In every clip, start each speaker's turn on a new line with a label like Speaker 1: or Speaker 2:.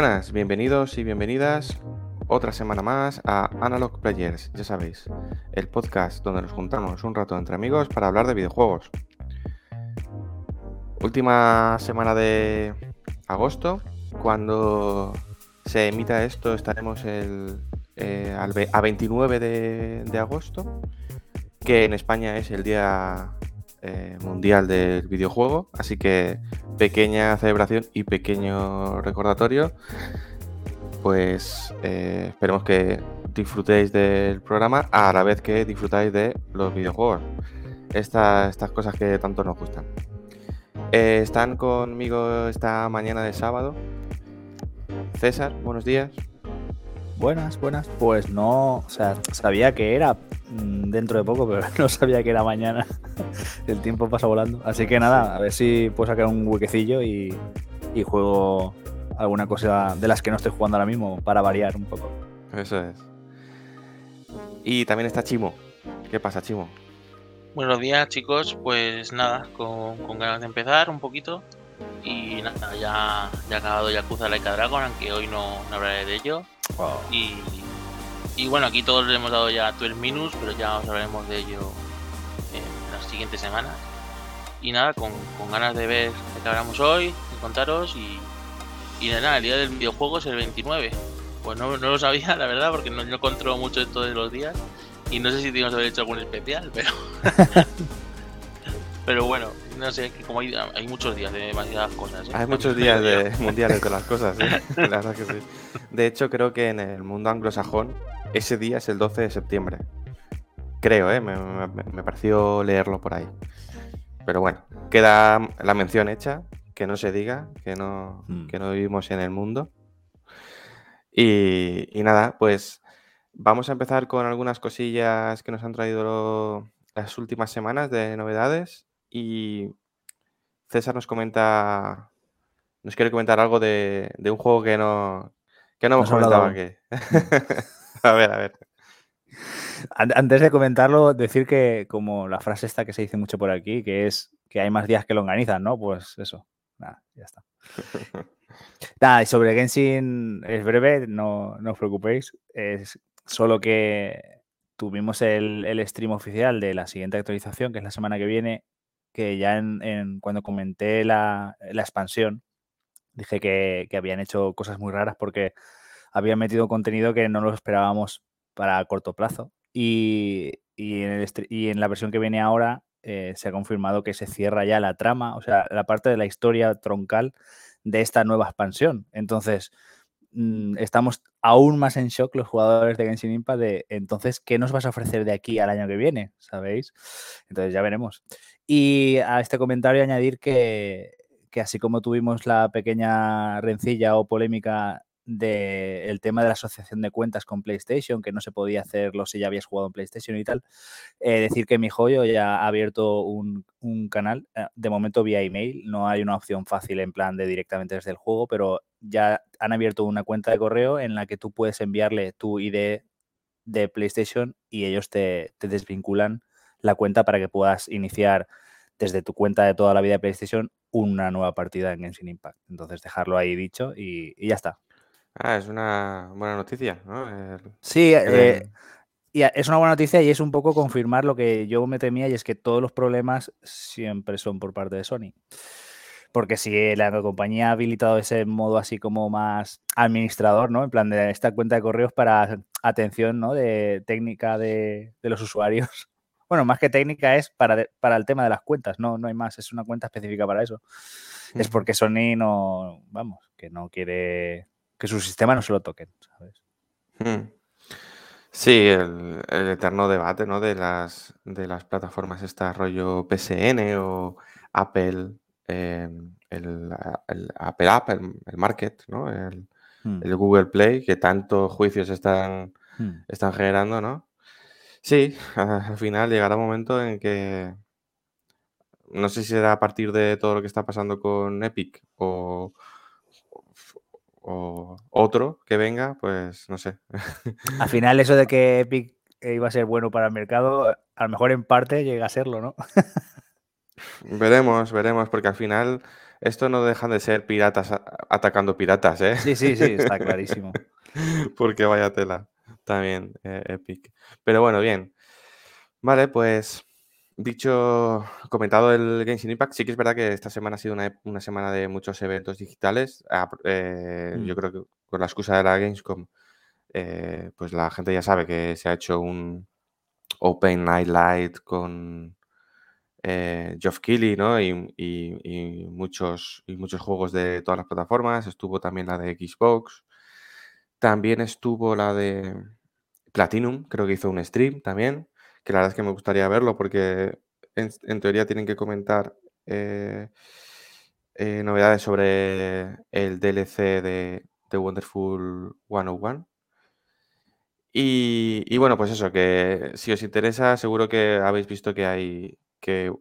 Speaker 1: Buenas, bienvenidos y bienvenidas otra semana más a Analog Players, ya sabéis, el podcast donde nos juntamos un rato entre amigos para hablar de videojuegos. Última semana de agosto, cuando se emita esto estaremos el, eh, a 29 de agosto, que en España es el día eh, mundial del videojuego. Así que pequeña celebración y pequeño recordatorio. Pues eh, esperemos que disfrutéis del programa a la vez que disfrutáis de los videojuegos. estas cosas que tanto nos gustan. Eh, están conmigo esta mañana de sábado. César, buenos días.
Speaker 2: Buenas, buenas. Pues no, o sea, sabía que era Mm, dentro de poco, pero no sabía que era mañana. El tiempo pasa volando. Así que nada, a ver si puedo sacar un huequecillo y, juego alguna cosa de las que no estoy jugando ahora mismo para variar un poco.
Speaker 1: Eso es. Y también está Chimo. ¿Qué pasa, Chimo?
Speaker 3: Buenos días, chicos. Pues nada, con, ganas de empezar un poquito. Y nada, ya, ya ha acabado Yakuza Laika Dragon, aunque hoy no, hablaré de ello. Y y bueno, aquí todos le hemos dado ya 12 minus, pero ya os hablaremos de ello en las siguientes semanas. Y nada, con, ganas de ver qué hablamos hoy, de contaros y, y nada, el día del videojuego es el 29. Pues no, lo sabía, la verdad, porque no, no controlo mucho esto de los días. Y no sé si teníamos haber hecho algún especial, pero. pero bueno, no sé, que como hay, muchos días de demasiadas cosas. ¿eh?
Speaker 1: Hay muchos días de mundiales de las cosas, ¿eh? la verdad que sí. De hecho, creo que en el mundo anglosajón ese día es el 12 de septiembre. Creo, ¿eh? me, pareció leerlo por ahí. Pero bueno, queda la mención hecha, que no se diga, que no, hmm. que no vivimos en el mundo. Y, nada, pues vamos a empezar con algunas cosillas que nos han traído las últimas semanas de novedades. Y César nos comenta, nos quiere comentar algo de, un juego que no, que no hemos comentado aquí. a ver, a ver.
Speaker 2: Antes de comentarlo, decir que como la frase esta que se dice mucho por aquí, que es que hay más días que lo organizan, ¿no? Pues eso, nada, ya está. Nada, y sobre Genshin es breve, no, no os preocupéis. Es solo que tuvimos el, stream oficial de la siguiente actualización, que es la semana que viene, que ya en, cuando comenté la, expansión, dije que, habían hecho cosas muy raras porque había metido contenido que no lo esperábamos para corto plazo. Y, en, la versión que viene ahora eh, se ha confirmado que se cierra ya la trama, o sea, la parte de la historia troncal de esta nueva expansión. Entonces, mm, estamos aún más en shock los jugadores de Genshin Impact de entonces, ¿qué nos vas a ofrecer de aquí al año que viene? ¿Sabéis? Entonces ya veremos. Y a este comentario añadir que, que así como tuvimos la pequeña rencilla o polémica del tema de la asociación de cuentas con PlayStation, que no se podía hacerlo si ya habías jugado en PlayStation y tal. Eh, decir que mi joyo ya ha abierto un, canal, eh, de momento vía email, no hay una opción fácil en plan de directamente desde el juego, pero ya han abierto una cuenta de correo en la que tú puedes enviarle tu ID de PlayStation y ellos te, desvinculan la cuenta para que puedas iniciar desde tu cuenta de toda la vida de PlayStation una nueva partida en Genshin Impact. Entonces dejarlo ahí dicho y ya está.
Speaker 1: Ah, es una buena noticia, ¿no?
Speaker 2: Sí, eh, y es una buena noticia y es un poco confirmar lo que yo me temía y es que todos los problemas siempre son por parte de Sony. Porque si la compañía ha habilitado ese modo así como más administrador, ¿no? En plan de esta cuenta de correos para atención, ¿no? De técnica de, los usuarios. Bueno, más que técnica es para, para el tema de las cuentas, no, no hay más, es una cuenta específica para eso. Es porque Sony no, vamos, que no quiere que su sistema no se lo toquen, ¿sabes?
Speaker 1: Hmm. Sí, el, eterno debate, ¿no? De las, de las plataformas, esta rollo PSN o Apple, em, el, Apple App, el, Market, ¿no? El, hmm. el, Google Play, que tantos juicios están, hmm. están generando, ¿no? Sí, al final llegará un momento en que no sé si será a partir de todo lo que está pasando con Epic o, o otro que venga, pues no sé.
Speaker 2: Al final eso de que Epic iba a ser bueno para el mercado, a lo mejor en parte llega a serlo, ¿no?
Speaker 1: veremos, veremos, porque al final esto no dejan de ser piratas atacando piratas, ¿eh?
Speaker 2: Sí, sí, sí, está clarísimo.
Speaker 1: porque vaya tela también, eh, Epic. Pero bueno, bien. Vale, pues Dicho, comentado el Genshin Impact, sí que es verdad que esta semana ha sido una, semana de muchos eventos digitales. Ah, eh, yo mm. creo que con la excusa de la Gamescom, eh, pues la gente ya sabe que se ha hecho un Open Night Light con eh, Geoff Keighley, ¿no? Y, muchos, y muchos juegos de todas las plataformas. Estuvo también la de Xbox. También estuvo la de Platinum, creo que hizo un stream también que la verdad es que me gustaría verlo porque en, teoría tienen que comentar eh, eh, novedades sobre el DLC de, de Wonderful 101. Y, y, bueno, pues eso, que si os interesa, seguro que habéis visto que hay que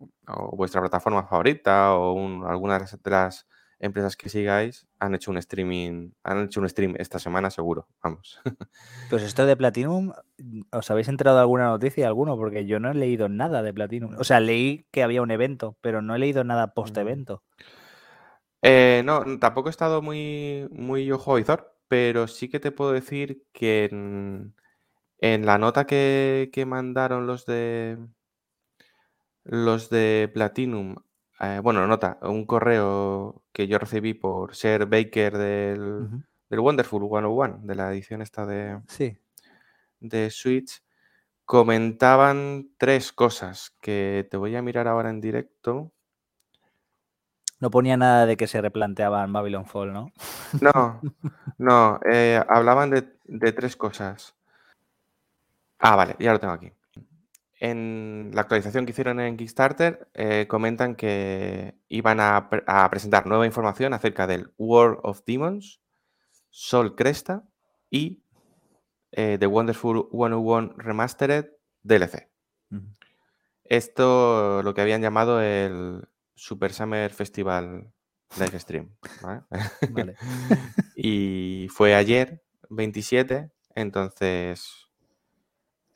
Speaker 1: vuestra plataforma favorita o un, alguna de las empresas que sigáis han hecho un streaming, han hecho un stream esta semana seguro, vamos.
Speaker 2: Pues esto de Platinum, ¿os habéis enterado de alguna noticia alguno? Porque yo no he leído nada de Platinum. O sea, leí que había un evento, pero no he leído nada post-evento.
Speaker 1: Eh, no, tampoco he estado muy, muy ojo visor, pero sí que te puedo decir que en, la nota que, que mandaron los de los de Platinum eh, bueno, nota, un correo que yo recibí por ser Baker del, del Wonderful 101, de la edición esta de,
Speaker 2: sí.
Speaker 1: de Switch, comentaban tres cosas que te voy a mirar ahora en directo.
Speaker 2: No ponía nada de que se replanteaban Babylon Fall, ¿no?
Speaker 1: No, no, eh, hablaban de, de tres cosas. Ah, vale, ya lo tengo aquí en la actualización que hicieron en Kickstarter, eh, comentan que iban a, presentar nueva información acerca del World of Demons, Sol Cresta y eh, The Wonderful 101 Remastered DLC. Esto lo que habían llamado el Super Summer Festival Live Stream. y fue ayer, 27, entonces...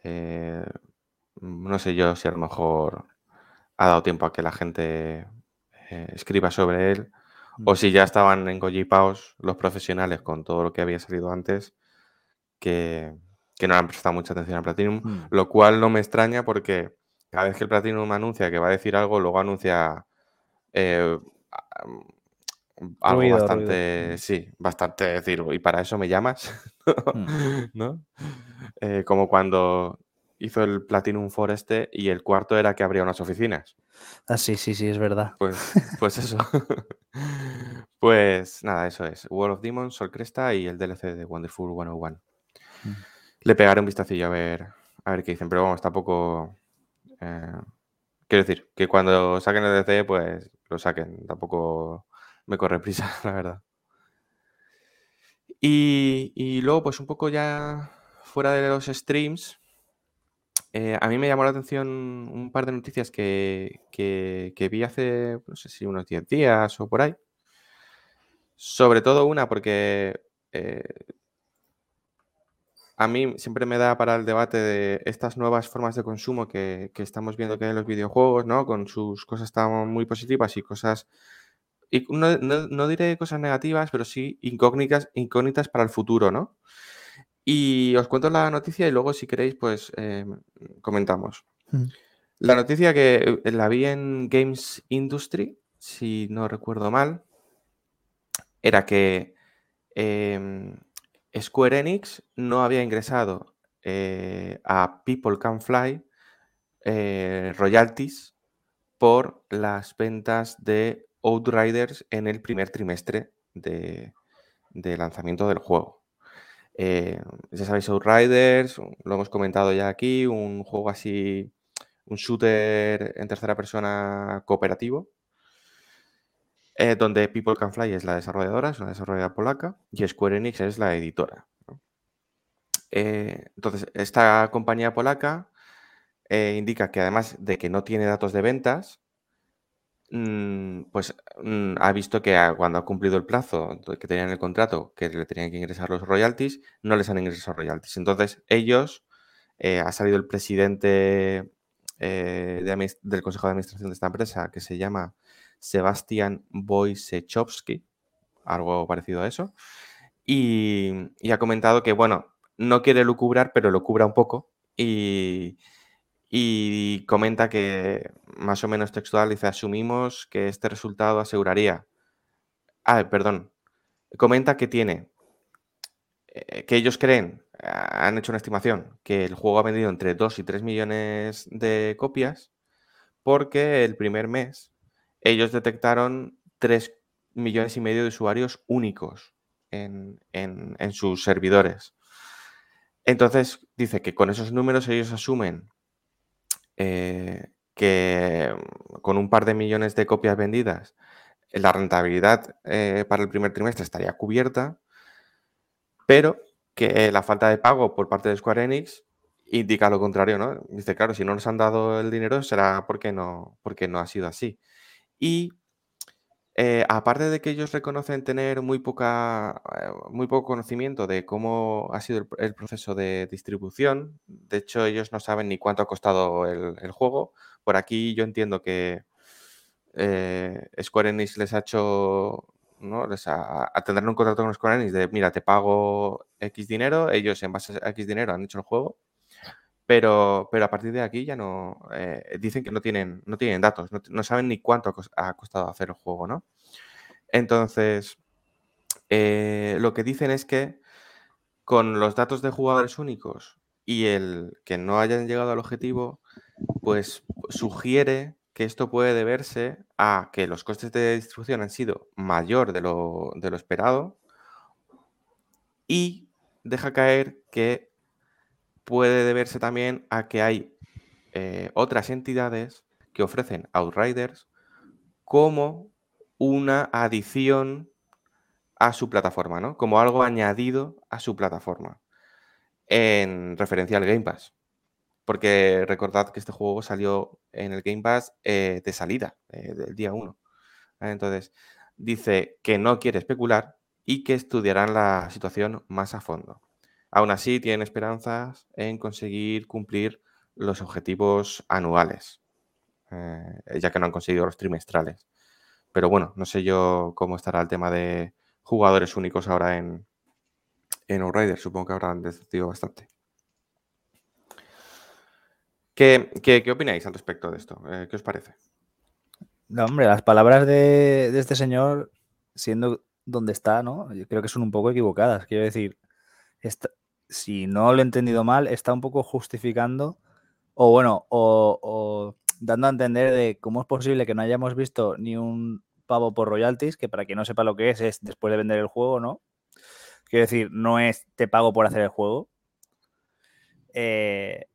Speaker 1: Eh, no sé yo si a lo mejor ha dado tiempo a que la gente eh, escriba sobre él o mm. si ya estaban engollipados los profesionales con todo lo que había salido antes que, no le han prestado mucha atención al Platinum, mm. lo cual no me extraña porque cada vez que el Platinum anuncia que va a decir algo, luego anuncia eh, algo bastante, sí, bastante decir, y para eso me llamas, ¿no? Eh, como cuando hizo el Platinum Foreste y el cuarto era que abría unas oficinas.
Speaker 2: Ah, sí, sí, sí, es verdad.
Speaker 1: Pues, pues eso. pues nada, eso es. World of Demons, Sol Cresta y el DLC de Wonderful 101. Mm. Le pegaré un vistacillo a ver, a ver qué dicen, pero vamos, tampoco. Eh, quiero decir, que cuando saquen el DLC, pues lo saquen. Tampoco me corre prisa, la verdad. Y, y luego, pues un poco ya fuera de los streams, eh, a mí me llamó la atención un par de noticias que, vi hace, no sé si unos 10 días o por ahí. Sobre todo una, porque eh, a mí siempre me da para el debate de estas nuevas formas de consumo que, estamos viendo que hay en los videojuegos, ¿no? Con sus cosas tan muy positivas y cosas. Y no, no diré cosas negativas, pero sí incógnitas, incógnitas para el futuro, ¿no? Y os cuento la noticia y luego, si queréis, pues em, comentamos. Mm. La noticia que eh, la vi en Games Industry, si no recuerdo mal, era que em, Square Enix no había ingresado eh, a People Can Fly eh, royalties por las ventas de Outriders en el primer trimestre de lanzamiento del juego. Eh, ya sabéis, Outriders, lo hemos comentado ya aquí, un juego así, un shooter en tercera persona cooperativo, eh, donde People Can Fly es la desarrolladora, es una desarrolladora polaca, y Square Enix es la editora. Eh, entonces, esta compañía polaca indica que además de que no tiene datos de ventas, pues mm, ha visto que cuando ha cumplido el plazo que tenían el contrato, que le tenían que ingresar los royalties, no les han ingresado royalties. Entonces, ellos, ha salido el presidente del Consejo de Administración de esta empresa, que se llama Sebastian Wojciechowski, algo parecido a eso, y, ha comentado que, bueno, no quiere lucubrar, pero lo cubra un poco, y, comenta que, más o menos textual, dice, asumimos que este resultado aseguraría, ah, perdón, comenta que tiene, eh, que ellos creen, han hecho una estimación, que el juego ha vendido entre 2 y 3 millones de copias, porque el primer mes ellos detectaron 3 millones y medio de usuarios únicos en, sus servidores. Entonces, dice que con esos números ellos asumen eh, que con un par de millones de copias vendidas, la rentabilidad eh, para el primer trimestre estaría cubierta, pero que la falta de pago por parte de Square Enix indica lo contrario, ¿no? Dice, claro, si no nos han dado el dinero será porque no, porque no ha sido así. Y eh, aparte de que ellos reconocen tener muy poca, eh, muy poco conocimiento de cómo ha sido el, proceso de distribución, de hecho ellos no saben ni cuánto ha costado el, juego. Por aquí yo entiendo que eh, Square Enix les ha hecho, ¿no? Les ha, tendrán un contrato con Square Enix de, mira, te pago X dinero, ellos en base a X dinero han hecho el juego pero, pero a partir de aquí ya no. Eh, dicen que no tienen, no tienen datos, no, saben ni cuánto ha costado hacer el juego, ¿no? Entonces, eh, lo que dicen es que con los datos de jugadores únicos y el que no hayan llegado al objetivo, pues sugiere que esto puede deberse a que los costes de distribución han sido mayor de lo, de lo esperado y deja caer que puede deberse también a que hay eh, otras entidades que ofrecen Outriders como una adición a su plataforma, ¿no? Como algo añadido a su plataforma. En referencia al Game Pass. Porque recordad que este juego salió en el Game Pass eh, de salida, eh, del día 1. Entonces, dice que no quiere especular y que estudiarán la situación más a fondo. Aún así, tienen esperanzas en conseguir cumplir los objetivos anuales, eh, ya que no han conseguido los trimestrales. Pero bueno, no sé yo cómo estará el tema de jugadores únicos ahora en, en Outrider. Supongo que habrán decidido bastante. ¿Qué, qué, opináis al respecto de esto? Eh, ¿Qué os parece?
Speaker 2: No, hombre, las palabras de, de, este señor, siendo donde está, ¿no? Yo creo que son un poco equivocadas. Quiero decir, esta, si no lo he entendido mal, está un poco justificando o bueno, o, dando a entender de cómo es posible que no hayamos visto ni un pavo por royalties, que para quien no sepa lo que es, es después de vender el juego, ¿no? Quiero decir, no es te pago por hacer el juego. Eh,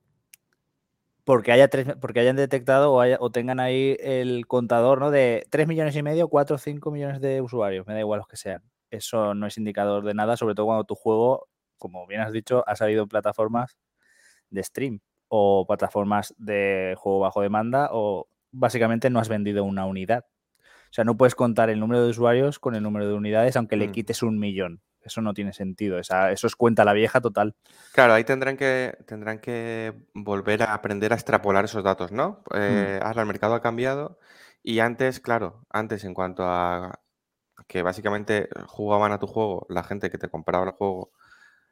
Speaker 2: porque, haya porque hayan detectado o, o, tengan ahí el contador ¿no? de 3 millones y medio, 4 o 5 millones de usuarios, me da igual los que sean. Eso no es indicador de nada, sobre todo cuando tu juego como bien has dicho, ha salido en plataformas de stream o plataformas de juego bajo demanda o básicamente no has vendido una unidad. O sea, no puedes contar el número de usuarios con el número de unidades aunque le mm. quites un millón. Eso no tiene sentido. eso es cuenta la vieja total.
Speaker 1: Claro, ahí tendrán que, tendrán que volver a aprender a extrapolar esos datos, ¿no? Mm. Eh, Ahora el mercado ha cambiado y antes, claro, antes en cuanto a que básicamente jugaban a tu juego la gente que te compraba el juego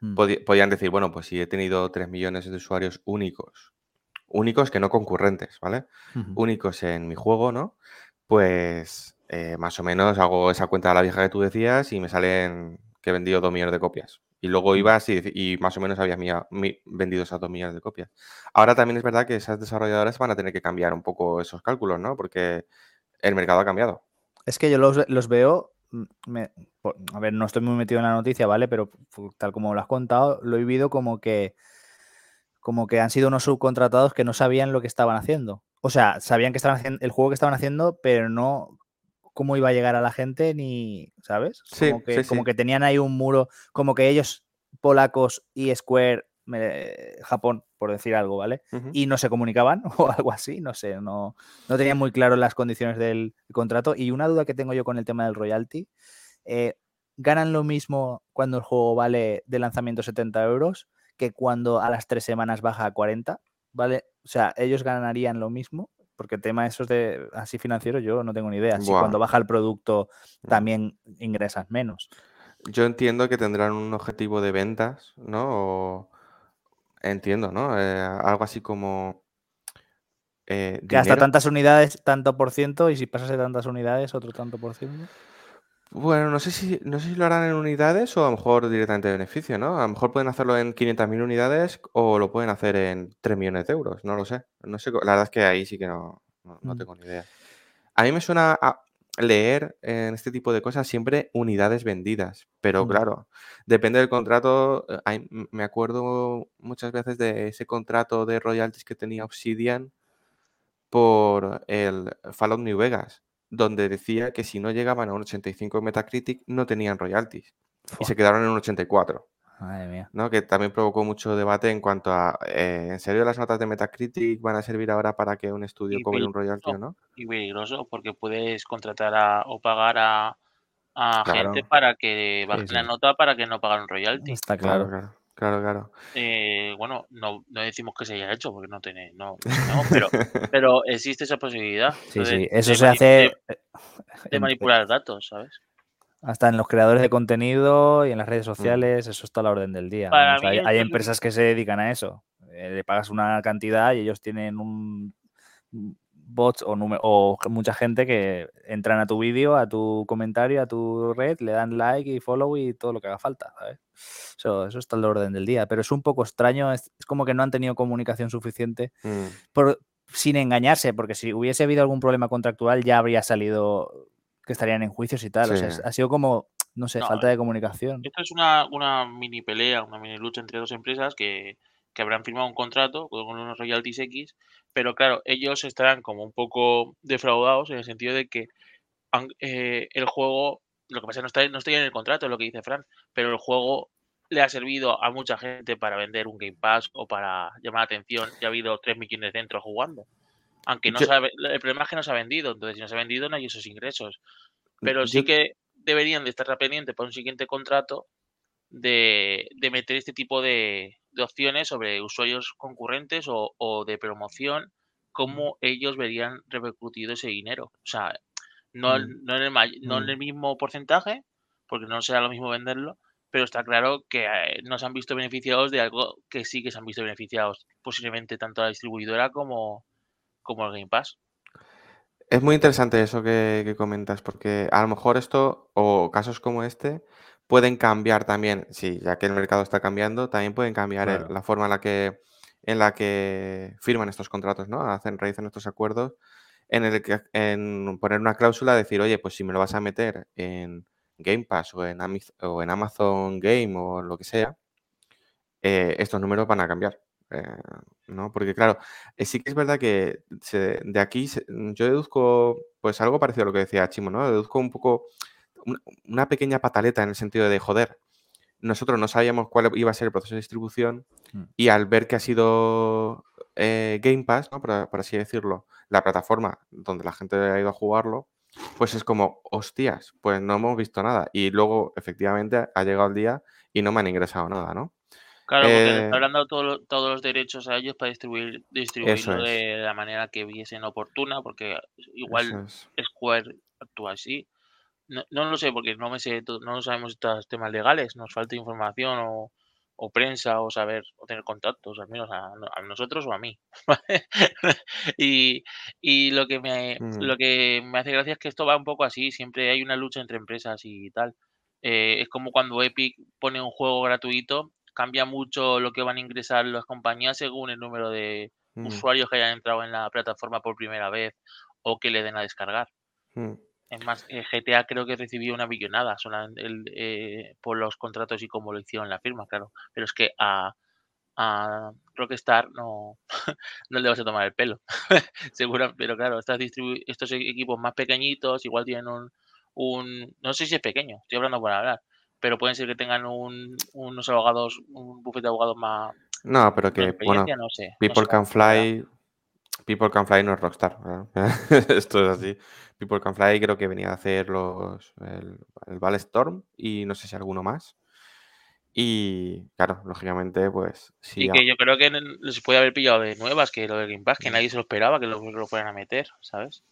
Speaker 1: Mm. podían decir, bueno, pues si he tenido 3 millones de usuarios únicos, únicos que no concurrentes, ¿vale? Únicos en mi juego, ¿no? Pues eh, más o menos hago esa cuenta de la vieja que tú decías y me salen que he vendido 2 millones de copias. Y luego mm. ibas y, más o menos habías vendido esas 2 millones de copias. Ahora también es verdad que esas desarrolladoras van a tener que cambiar un poco esos cálculos, ¿no? Porque el mercado ha cambiado.
Speaker 2: Es que yo los, los veo a ver, no estoy muy metido en la noticia, ¿vale? Pero tal como lo has contado, lo he vivido como que, como que han sido unos subcontratados que no sabían lo que estaban haciendo. O sea, sabían que estaban haciendo el juego que estaban haciendo, pero no cómo iba a llegar a la gente ni, ¿sabes?
Speaker 1: Sí,
Speaker 2: como, que,
Speaker 1: sí,
Speaker 2: como
Speaker 1: sí.
Speaker 2: que tenían ahí un muro, como que ellos, polacos y Square, me- Japón, por decir algo, ¿vale? Y no se comunicaban o algo así, no sé, no, no tenían muy claro las condiciones del contrato. Y una duda que tengo yo con el tema del royalty, eh, ¿ganan lo mismo cuando el juego vale de lanzamiento 70 euros que cuando a las tres semanas baja a 40? ¿Vale? O sea, ellos ganarían lo mismo, porque el tema esos de así financiero yo no tengo ni idea. Si cuando baja el producto
Speaker 1: Mm.
Speaker 2: también ingresas menos.
Speaker 1: Yo entiendo que tendrán un objetivo de ventas, ¿no? O- entiendo, ¿no? Eh, algo así como eh,
Speaker 2: Que hasta tantas unidades, tanto por ciento, y si pasas de tantas unidades, otro tanto por ciento.
Speaker 1: Bueno, no sé si, no sé si lo harán en unidades o a lo mejor directamente de beneficio, ¿no? A lo mejor pueden hacerlo en 500.000 unidades o lo pueden hacer en 3 millones de euros, no lo sé. No sé, la verdad es que ahí sí que no, no, no
Speaker 2: Mm.
Speaker 1: tengo ni idea. A mí me suena a leer en este tipo de cosas siempre unidades vendidas, pero
Speaker 2: Mm.
Speaker 1: claro, depende del contrato. eh, hay- me acuerdo muchas veces de ese contrato de royalties que tenía Obsidian por el Fallout New Vegas, donde decía que si no llegaban a un 85 en Metacritic no tenían royalties y se quedaron en un 84,
Speaker 2: Madre mía.
Speaker 1: ¿no? Que también provocó mucho debate en cuanto a, eh, ¿en serio las notas de Metacritic van a servir ahora para que un estudio
Speaker 3: Y
Speaker 1: cobre un royalty o no?
Speaker 3: y peligroso porque puedes contratar a, o pagar a, a gente para que
Speaker 2: Sí,
Speaker 3: bajen la nota para que no paguen royalty.
Speaker 2: Está
Speaker 1: claro,
Speaker 2: claro.
Speaker 1: claro, claro, claro.
Speaker 3: Eh, bueno, no, no decimos que se haya hecho porque no tiene, no, pero, pero existe esa posibilidad
Speaker 2: Sí,
Speaker 3: de,
Speaker 2: sí. Eso
Speaker 3: de
Speaker 2: se hace
Speaker 3: de-
Speaker 2: eh,
Speaker 3: de manipular datos, ¿sabes?
Speaker 2: Hasta en los creadores de contenido y en las redes
Speaker 1: Mm.
Speaker 2: sociales. Eso está a la orden del día.
Speaker 3: Para
Speaker 2: vamos,
Speaker 3: mí
Speaker 2: hay, empresas que se dedican a eso. Eh, le pagas una cantidad y ellos tienen un bots o, o mucha gente que entran a tu vídeo, a tu comentario, a tu red, le dan like y follow y todo lo que haga falta. ¿sabes? Eso, eso está a la orden del día. Pero es un poco extraño. Es, es como que no han tenido comunicación suficiente
Speaker 1: Mm,
Speaker 2: por- sin engañarse, porque si hubiese habido algún problema contractual ya habría salido que estarían en juicios y tal. O sea, ha sido como, no sé,
Speaker 3: No,
Speaker 2: falta de comunicación.
Speaker 3: Esto es una, una mini pelea, una mini lucha entre dos empresas que, que habrán firmado un contrato con unos royalties X, pero claro, ellos estarán como un poco defraudados en el sentido de que han- eh, el juego, lo que pasa es que no está, no está en el contrato, es lo que dice Fran, pero el juego le ha servido a mucha gente para vender un Game Pass o para llamar la atención. Ya ha habido 3 millones dentro jugando. Aunque no
Speaker 1: Yo-
Speaker 3: se ha el problema es que no se ha vendido, entonces si no se ha vendido no hay esos ingresos. Pero sí que deberían de estar pendientes para un siguiente contrato de, de meter este tipo de, de opciones sobre usuarios concurrentes o, o de promoción, cómo ellos verían repercutido ese dinero. O sea, no,
Speaker 1: Mm.
Speaker 3: no, en el, no en
Speaker 1: Mm.
Speaker 3: el mismo porcentaje, porque no será lo mismo venderlo, pero está claro que eh, no se han visto beneficiados de algo que sí que se han visto beneficiados, posiblemente tanto la distribuidora como, como el Game Pass.
Speaker 1: Es muy interesante eso que, que comentas, porque a lo mejor esto o casos como este pueden cambiar también, sí, ya que el mercado está cambiando, también pueden cambiar el- la forma en la que, en la que firman estos contratos, ¿no? Hacen, realizan estos acuerdos en el que en poner una cláusula, decir, oye, pues si me lo vas a meter en Game Pass o en, Amiz- o en Amazon Game o lo que sea, eh, estos números van a cambiar. Eh, ¿no? Porque claro, eh, sí que es verdad que se- de aquí se- mm, yo deduzco pues algo parecido a lo que decía Chimo, ¿no? Deduzco un poco un- una pequeña pataleta en el sentido de, joder, nosotros no sabíamos cuál iba a ser el proceso de distribución
Speaker 2: Mm.
Speaker 1: y al ver que ha sido eh, Game Pass, ¿no? por, por así decirlo, la plataforma donde la gente ha ido a jugarlo, pues es como, hostias, pues no hemos visto nada. Y luego, efectivamente, ha llegado el día y no me han ingresado nada, ¿no?
Speaker 3: Claro, porque le
Speaker 1: Eh,
Speaker 3: está hablando todo lo- todos los derechos a ellos para distribuir, distribuirlo
Speaker 1: es.
Speaker 3: de la manera que viesen oportuna, porque igual
Speaker 1: es.
Speaker 3: Square actúa así. No, no lo sé, porque no me sé, no sabemos estos temas legales, nos falta información o, o prensa o saber o tener contactos, al menos a, a nosotros o a mí. y, y lo que me
Speaker 1: Mm.
Speaker 3: lo que me hace gracia es que esto va un poco así, siempre hay una lucha entre empresas y tal. Eh, es como cuando Epic pone un juego gratuito, cambia mucho lo que van a ingresar las compañías según el número de
Speaker 1: Mm,
Speaker 3: usuarios que hayan entrado en la plataforma por primera vez o que le den a descargar.
Speaker 1: mm.
Speaker 3: Es más, eh, GTA creo que recibió una millonada solamente el, eh, por los contratos y cómo lo hicieron la firma, claro. Pero es que a, a Rockstar no, no le vas a tomar el pelo. Seguro, pero claro, estas estos equipos más pequeñitos igual tienen un, un, no sé si es pequeño, estoy hablando por hablar, pero pueden ser que tengan un, unos abogados, un bufete de abogados más...
Speaker 1: No, pero que, bueno,
Speaker 3: no sé,
Speaker 1: People Can Fly... People Can Fly no es Rockstar. Esto es así. People Can Fly creo que venía a hacer los el, el Storm y no sé si alguno más. Y claro, lógicamente, pues
Speaker 3: sí. Y que yo creo que se puede haber pillado de nuevas que lo de Game Pass, que nadie se lo esperaba que lo, lo fueran a meter, ¿sabes?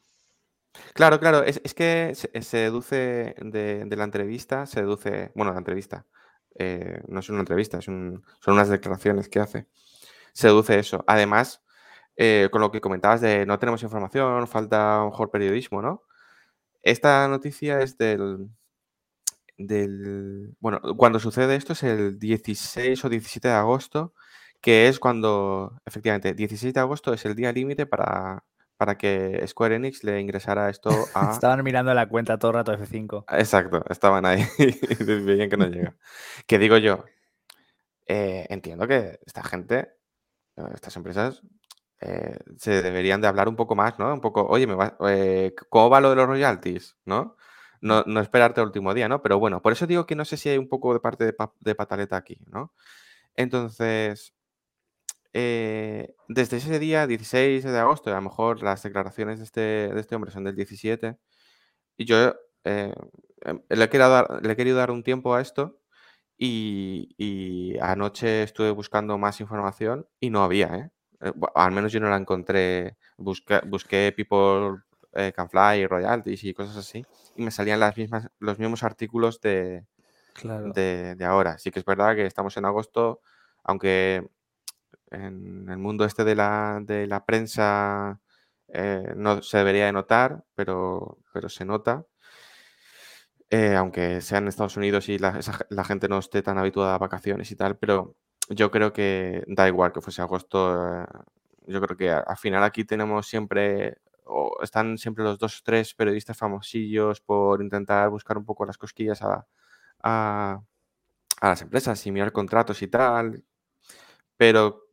Speaker 1: Claro, claro, es, que se, deduce de, la entrevista, se deduce, bueno, la entrevista, eh, no es una entrevista, son unas declaraciones que hace. Se deduce eso. Además, eh, con lo que comentabas de no tenemos información, falta mejor periodismo, ¿no? Esta noticia es del, del... Bueno, cuando sucede esto es el 16 o 17 de agosto, que es cuando, efectivamente, 16 de agosto es el día límite para, para que Square Enix le ingresara esto a...
Speaker 2: Estaban mirando la cuenta todo el rato F5.
Speaker 1: Exacto, estaban ahí y veían que no llega. que digo yo, eh, entiendo que esta gente, estas empresas, eh, se deberían de hablar un poco más, ¿no? Un poco, oye, me va, eh, ¿cómo va lo de los royalties? ¿No? no, esperarte el último día, ¿no? Pero bueno, por eso digo que no sé si hay un poco de parte de, pataleta aquí, ¿no? Entonces, eh, desde ese día, 16 de agosto, a lo mejor las declaraciones de este, de este hombre son del 17, y yo eh, em, le, he querido dar, le he querido dar un tiempo a esto y, anoche estuve buscando más información y no había, ¿eh? eh al menos yo no la encontré. Busqué, busqué People eh, Canfly, Royalties y cosas así, y me salían las mismas, los mismos artículos de, de, ahora. Sí que es verdad que estamos en agosto, aunque en el mundo este de la, de la prensa eh, no se debería de notar, pero, pero se nota. Eh, aunque sea en Estados Unidos y la, gente no esté tan habituada a vacaciones y tal, pero yo creo que da igual que fuese agosto. Eh, yo creo que al final aquí tenemos siempre o están siempre los dos o tres periodistas famosillos por intentar buscar un poco las cosquillas a, a, las empresas y mirar contratos y tal. Pero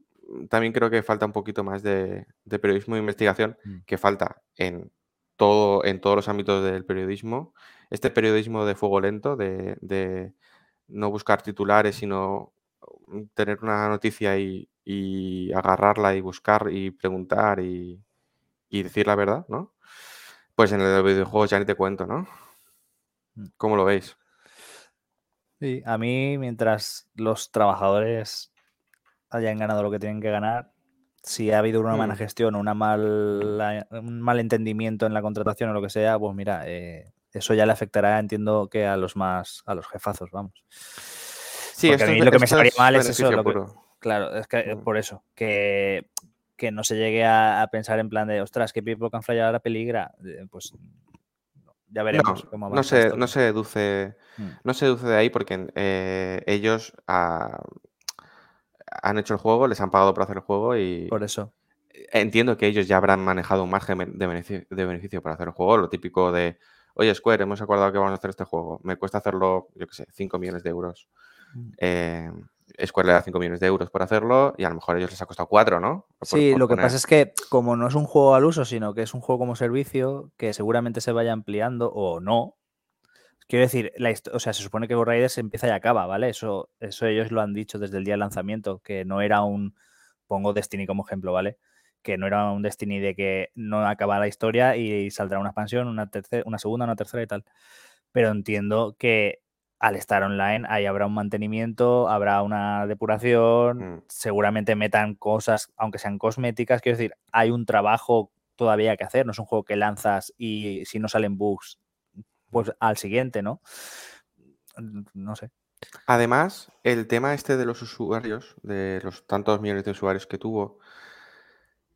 Speaker 1: también creo que falta un poquito más de, periodismo de investigación, mm. que falta en, todo, en todos los ámbitos del periodismo. Este periodismo de fuego lento, de, de no buscar titulares, sino tener una noticia y, y agarrarla y buscar y preguntar y, y decir la verdad, ¿no? Pues en el videojuego ya ni te cuento, ¿no? Mm. ¿Cómo lo veis?
Speaker 2: Sí, a mí, mientras los trabajadores hayan ganado lo que tienen que ganar, si ha habido una mala mm. gestión o una mal, un mal entendimiento en la contratación o lo que sea, pues mira, eh, eso ya le afectará, entiendo que a los más, a los jefazos, vamos. Sí, a mí lo que me saldría mal es eso. claro, es que mm. por eso, que que no se llegue a, pensar en plan de, ostras, que People Can Fly ahora peligra. Pues ya veremos
Speaker 1: no, cómo va. No se, no se deduce, mm. no se deduce de ahí porque eh, ellos han hecho el juego, les han pagado por hacer el juego y.
Speaker 2: Por eso.
Speaker 1: Entiendo que ellos ya habrán manejado un margen de beneficio, de beneficio para hacer el juego, lo típico de, oye, Square, hemos acordado que vamos a hacer este juego, me cuesta hacerlo, yo qué sé, 5 millones de euros. Mm. Eh, Square le da 5 millones de euros por hacerlo y a lo mejor a ellos les ha costado 4, ¿no?
Speaker 2: sí, lo que pasa es que como no es un juego al uso, sino que es un juego como servicio, que seguramente se vaya ampliando o no. Quiero decir, la o sea, se supone que Ghost Raiders empieza y acaba, ¿vale? Eso, eso ellos lo han dicho desde el día del lanzamiento, que no era un, pongo Destiny como ejemplo, ¿vale? Que no era un Destiny de que no acaba la historia y saldrá una expansión, una, tercera, una segunda, una tercera y tal. Pero entiendo que al estar online ahí habrá un mantenimiento, habrá una depuración, mm. seguramente metan cosas, aunque sean cosméticas, quiero decir, hay un trabajo todavía que hacer, no es un juego que lanzas y si no salen bugs, pues al siguiente, ¿no? No sé.
Speaker 1: Además, el tema este de los usuarios, de los tantos millones de usuarios que tuvo,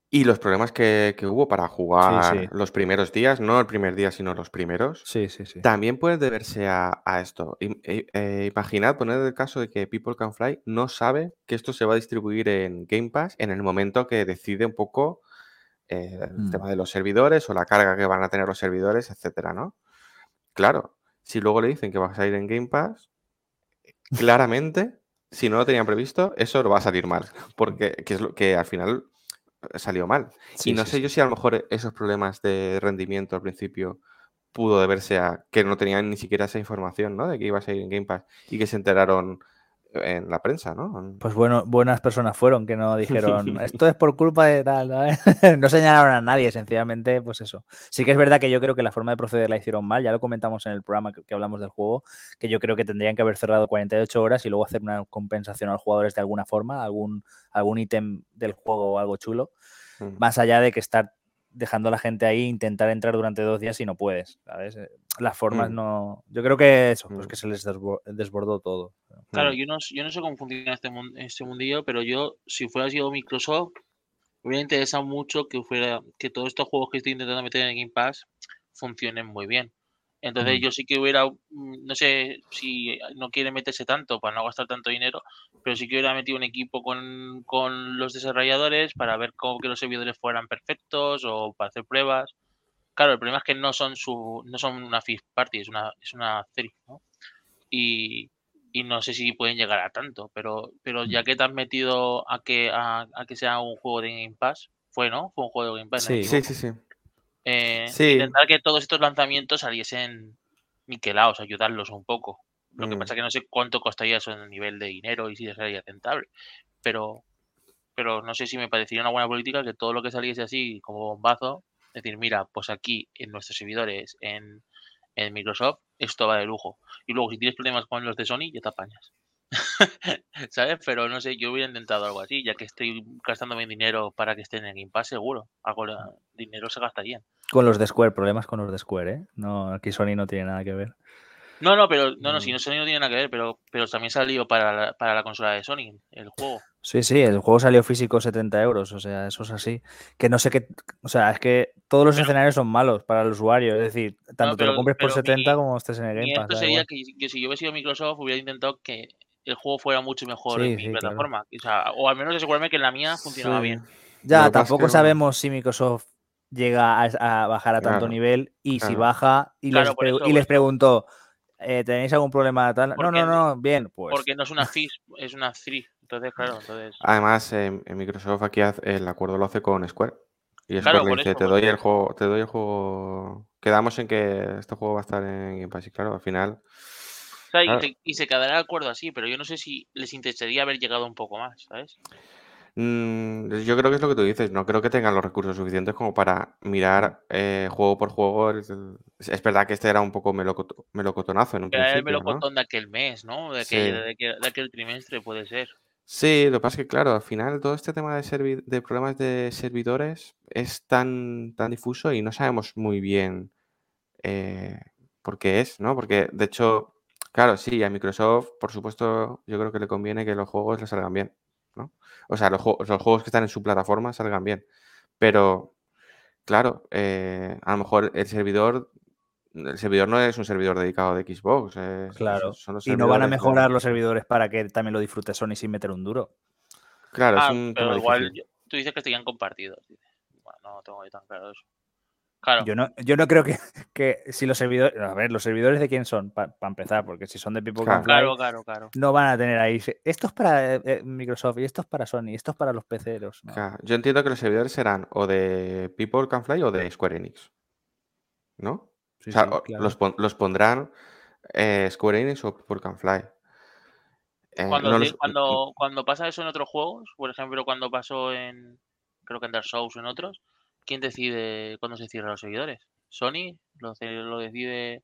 Speaker 1: y los problemas que, hubo para jugar los primeros días, no el primer día, sino los primeros,
Speaker 2: Sí, sí, sí.
Speaker 1: también puede deberse a, esto. Eh, eh, imaginad poner el caso de que People Can Fly no sabe que esto se va a distribuir en Game Pass en el momento que decide un poco eh, el mm. tema de los servidores o la carga que van a tener los servidores, etcétera, ¿no? Claro, si luego le dicen que vas a ir en Game Pass, claramente si no lo tenían previsto, eso lo va a salir mal, porque que es lo que al final salió mal. y no sé yo si a lo mejor esos problemas de rendimiento al principio pudo deberse a que no tenían ni siquiera esa información, ¿no? De que iba a salir en Game Pass y que se enteraron en la prensa, ¿no?
Speaker 2: Pues bueno, buenas personas fueron que no dijeron esto es por culpa de tal, ¿no? no señalaron a nadie, sencillamente, pues eso. Sí que es verdad que yo creo que la forma de proceder la hicieron mal, ya lo comentamos en el programa que, hablamos del juego, que yo creo que tendrían que haber cerrado 48 horas y luego hacer una compensación a los jugadores de alguna forma, algún, algún ítem del juego o algo chulo, mm. más allá de que estar dejando a la gente ahí intentar entrar durante dos días y no puedes, ¿sabes? Eh, las formas mm. no... Yo creo que eso, pues mm. que se les desbordó todo.
Speaker 3: Claro, yo no, yo no sé cómo funciona este, este mundillo, pero yo, si fuera sido Microsoft, me hubiera interesado mucho que fuera que todos estos juegos que estoy intentando meter en Game Pass funcionen muy bien. Entonces yo sí que hubiera, mm, no sé si no quiere meterse tanto para no gastar tanto dinero, pero sí que hubiera metido un equipo con, con los desarrolladores para ver cómo que los servidores fueran perfectos o para hacer pruebas. Claro, el problema es que no son su, no son una fifth party, es una, es una ¿no? Y, y no sé si pueden llegar a tanto, pero, pero ya que te has metido a que, a, a que sea un juego de Game Pass, fue, ¿no? Fue un juego de Game Pass.
Speaker 1: Sí, sí, sí, sí.
Speaker 3: Eh, intentar que todos estos lanzamientos saliesen niquelados, ayudarlos un poco. Lo que mm. pasa es que no sé cuánto costaría eso en el nivel de dinero y si sería rentable. Pero, pero no sé si me parecería una buena política que todo lo que saliese así como bombazo, decir, mira, pues aquí en nuestros servidores, en, en Microsoft, esto va de lujo. Y luego, si tienes problemas con los de Sony, ya te apañas. ¿Sabes? Pero no sé, yo hubiera intentado algo así, ya que estoy gastando mi dinero para que estén en Game seguro. Algo dinero se gastaría.
Speaker 2: Con los de Square, problemas con los de Square, ¿eh? No, aquí Sony no tiene nada que ver.
Speaker 3: No, no, pero no, no, si no Sony no tiene nada que ver, pero, pero también salió para la, para la consola de Sony, el juego.
Speaker 2: Sí, sí, el juego salió físico 70 euros, o sea, eso es así. Que no sé qué, o sea, es que todos los escenarios son malos para el usuario, es decir, tanto te lo compres por 70 como estés en el Game Pass.
Speaker 3: Esto sería que, si yo hubiera sido Microsoft hubiera intentado que el juego fuera mucho mejor en mi plataforma, o, sea, o al menos asegurarme que en la mía funcionaba bien.
Speaker 2: Ya, tampoco sabemos si Microsoft llega a, bajar a tanto nivel y si baja y, les, y les preguntó, eh, ¿tenéis algún problema tal? No, no, no, bien, pues.
Speaker 3: Porque no es una FIS, es una free. Entonces, claro, entonces.
Speaker 1: Además, en Microsoft aquí el acuerdo lo hace con Square. Y Square le dice, te doy el juego, te doy el juego. Quedamos en que este juego va a estar en Game Pass. Y claro, al final.
Speaker 3: y, se, quedará de acuerdo así, pero yo no sé si les interesaría haber llegado un poco más, ¿sabes?
Speaker 1: Mm, yo creo que es lo que tú dices. No creo que tengan los recursos suficientes como para mirar eh, juego por juego. Es, verdad que este era un poco melocotonazo en un
Speaker 3: Era el melocotón de aquel mes, ¿no? De aquel trimestre puede ser.
Speaker 1: Sí, lo que pasa es que, claro, al final todo este tema de, de problemas de servidores es tan, tan difuso y no sabemos muy bien eh, por qué es, ¿no? Porque, de hecho, claro, sí, a Microsoft, por supuesto, yo creo que le conviene que los juegos le salgan bien, ¿no? O sea, los, los juegos que están en su plataforma salgan bien. Pero, claro, eh, a lo mejor el servidor el servidor no es un servidor dedicado de Xbox.
Speaker 2: claro. y no van a mejorar los servidores para que también lo disfrute Sony sin meter un duro.
Speaker 1: Claro, es ah, un
Speaker 3: pero igual tú dices que estarían compartidos. Bueno, no tengo tan claro eso. Claro.
Speaker 2: Yo no, yo no creo que, que, si los servidores. A ver, los servidores de quién son, para empezar, porque si son de People
Speaker 3: claro. Can claro, claro,
Speaker 2: no van a tener ahí. Esto es para eh, eh, Microsoft y esto es para Sony, esto es para los peceros.
Speaker 1: Yo entiendo que los servidores serán o de People Can Fly o de Square Enix. ¿No? o sea, los, pondrán eh, Square Enix o por Canfly.
Speaker 3: Eh, cuando, cuando, cuando, pasa eso en otros juegos, por ejemplo, cuando pasó en, creo que en Dark Souls o en otros, ¿quién decide cuándo se cierran los seguidores? ¿Sony? ¿Lo, lo decide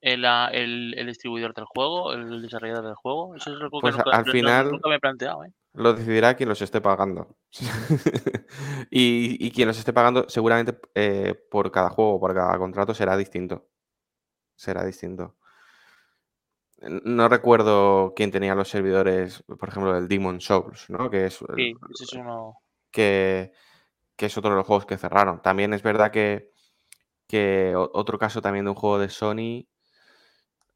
Speaker 3: el, el, distribuidor del juego, el desarrollador del juego? Eso es lo
Speaker 1: que pues al final,
Speaker 3: me he planteado. ¿eh?
Speaker 1: Lo decidirá quien los esté pagando. y, quien los esté pagando, seguramente eh, por cada juego, por cada contrato, será distinto. Será distinto. No recuerdo quién tenía los servidores, por ejemplo, del Demon Souls, ¿no? Que es,
Speaker 3: sí, es uno...
Speaker 1: que, que, es otro de los juegos que cerraron. También es verdad que, que otro caso también de un juego de Sony,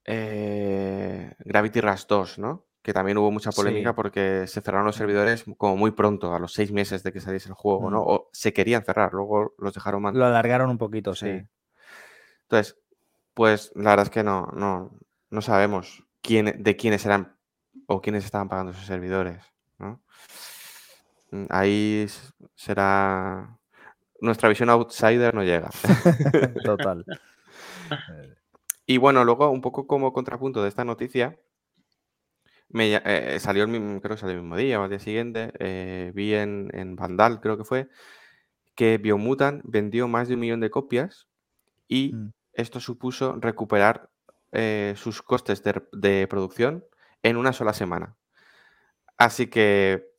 Speaker 1: eh, Gravity Rush 2, ¿no? que también hubo mucha polémica porque se cerraron los servidores como muy pronto, a los seis meses de que saliese el juego, ¿no? Mm. O se querían cerrar, luego los dejaron más.
Speaker 2: Lo alargaron un poquito, sí.
Speaker 1: Entonces, pues la verdad es que no, no, no sabemos quién, de quiénes eran o quiénes estaban pagando esos servidores. Ahí será. Nuestra visión outsider no llega.
Speaker 2: Total.
Speaker 1: y bueno, luego, un poco como contrapunto de esta noticia, me, eh, salió el mismo, creo que salió el mismo día o al día siguiente, eh, vi en, en, Vandal, creo que fue, que Biomutant vendió más de un millón de copias y mm. esto supuso recuperar eh, sus costes de, producción en una sola semana. Así que,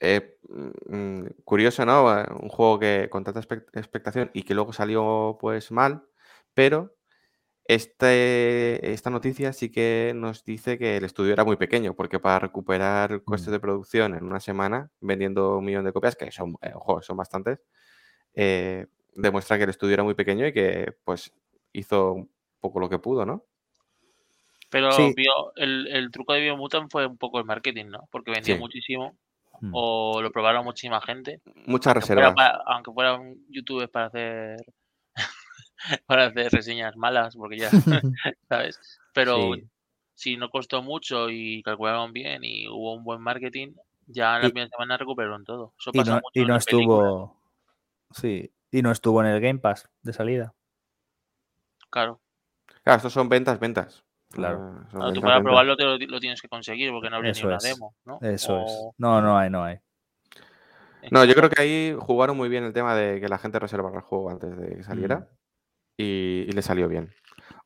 Speaker 1: mm, curioso, ¿no? Un juego que con tanta expectación y que luego salió pues mal, pero este, esta noticia sí que nos dice que el estudio era muy pequeño, porque para recuperar el coste mm. de producción en una semana, vendiendo un millón de copias, que son, eh, son bastantes, eh, demuestra que el estudio era muy pequeño y que pues hizo un poco lo que pudo, ¿no?
Speaker 3: Pero el, truco de Biomutant fue un poco el marketing, ¿no? Porque vendió muchísimo mm. o lo probaron muchísima gente.
Speaker 1: Muchas reservas.
Speaker 3: aunque fueran youtubers para hacer para hacer reseñas malas, porque ya, ¿sabes? Pero si no costó mucho y calcularon bien y hubo un buen marketing, ya en la primera semana recuperaron todo.
Speaker 2: Eso y no, y no estuvo. Sí, y no estuvo en el Game Pass de salida.
Speaker 3: Claro.
Speaker 1: Claro, estos son ventas, ventas.
Speaker 2: Claro.
Speaker 3: tú para probarlo te lo, tienes que conseguir porque no habría ni una demo, ¿no?
Speaker 2: Eso es. No, no hay, no hay.
Speaker 1: No, yo creo que ahí jugaron muy bien el tema de que la gente reservara el juego antes de que saliera. Mm y, le salió bien.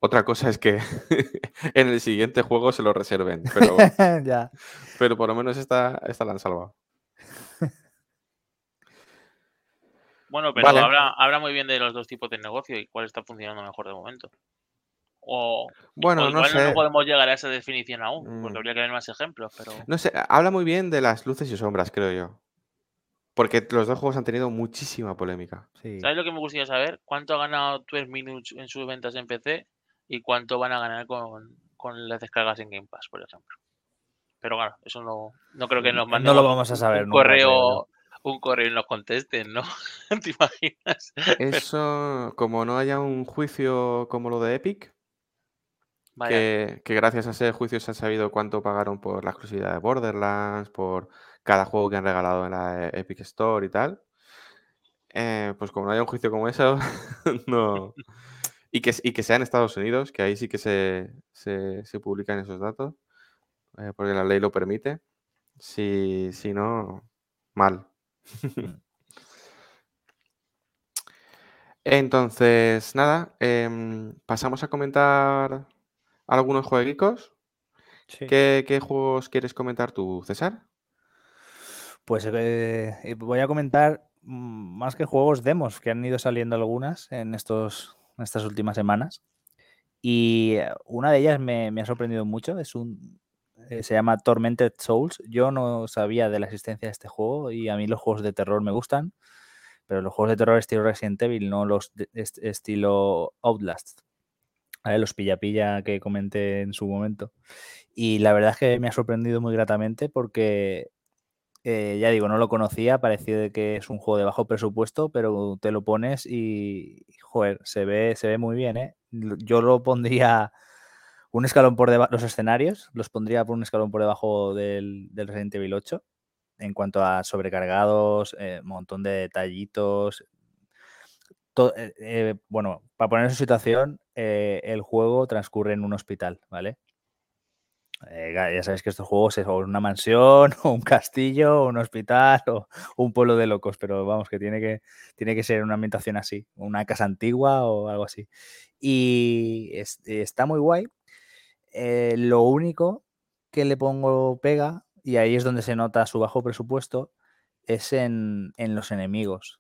Speaker 1: Otra cosa es que en el siguiente juego se lo reserven, pero, pero por lo menos esta, esta la han salvado.
Speaker 3: Bueno, pero habla, muy bien de los dos tipos de negocio y cuál está funcionando mejor de momento. O,
Speaker 1: bueno, no, sé.
Speaker 3: no podemos llegar a esa definición aún, porque mm. habría que ver más ejemplos, pero...
Speaker 1: No sé, habla muy bien de las luces y sombras, creo yo. Porque los dos juegos han tenido muchísima polémica.
Speaker 3: ¿Sabes lo que me gustaría saber? ¿Cuánto ha ganado 12 Minutes en sus ventas en PC y cuánto van a ganar con, las descargas en Game Pass, por ejemplo? Pero claro, eso no, no creo que nos manden
Speaker 2: no lo vamos a saber,
Speaker 3: un correo, un correo y nos contesten, ¿no? ¿Te imaginas?
Speaker 1: Eso, como no haya un juicio como lo de Epic, que, que, gracias a ese juicio se ha sabido cuánto pagaron por la exclusividad de Borderlands, por cada juego que han regalado en la e, Epic Store y tal. Eh, pues como no haya un juicio como eso, no. Y que, y que sea en Estados Unidos, que ahí sí que se, se, publican esos datos, eh, porque la ley lo permite. Si, si no, mal. Mm. Entonces, nada, em, pasamos a comentar algunos jueguicos. ¿Qué, ¿Qué, juegos quieres comentar tú, César?
Speaker 2: Pues eh, voy a comentar mm, más que juegos demos, que han ido saliendo algunas en, estos, estas últimas semanas. Y eh, una de ellas me, ha sorprendido mucho. Es un, eh, se llama Tormented Souls. Yo no sabía de la existencia de este juego y a mí los juegos de terror me gustan, pero los juegos de terror estilo Resident Evil, no los estilo Outlast. Los pilla-pilla que comenté en su momento. Y la verdad es que me ha sorprendido muy gratamente porque eh, ya digo, no lo conocía, parecía que es un juego de bajo presupuesto, pero te lo pones y, joder, se ve, se ve muy bien, ¿eh? Yo lo pondría un escalón por debajo, los escenarios, los pondría por un escalón por debajo del, del Resident Evil 8, en cuanto a sobrecargados, eh, montón de detallitos. Eh, bueno, para poner en situación, el juego transcurre en un hospital, ¿vale? Eh, ya sabéis que estos juegos es una mansión, o un castillo, o un hospital, o un pueblo de locos, pero vamos, que tiene que, tiene que ser una ambientación así, una casa antigua o algo así. Y está muy guay. Eh, lo único que le pongo pega, y ahí es donde se nota su bajo presupuesto, es en, en los enemigos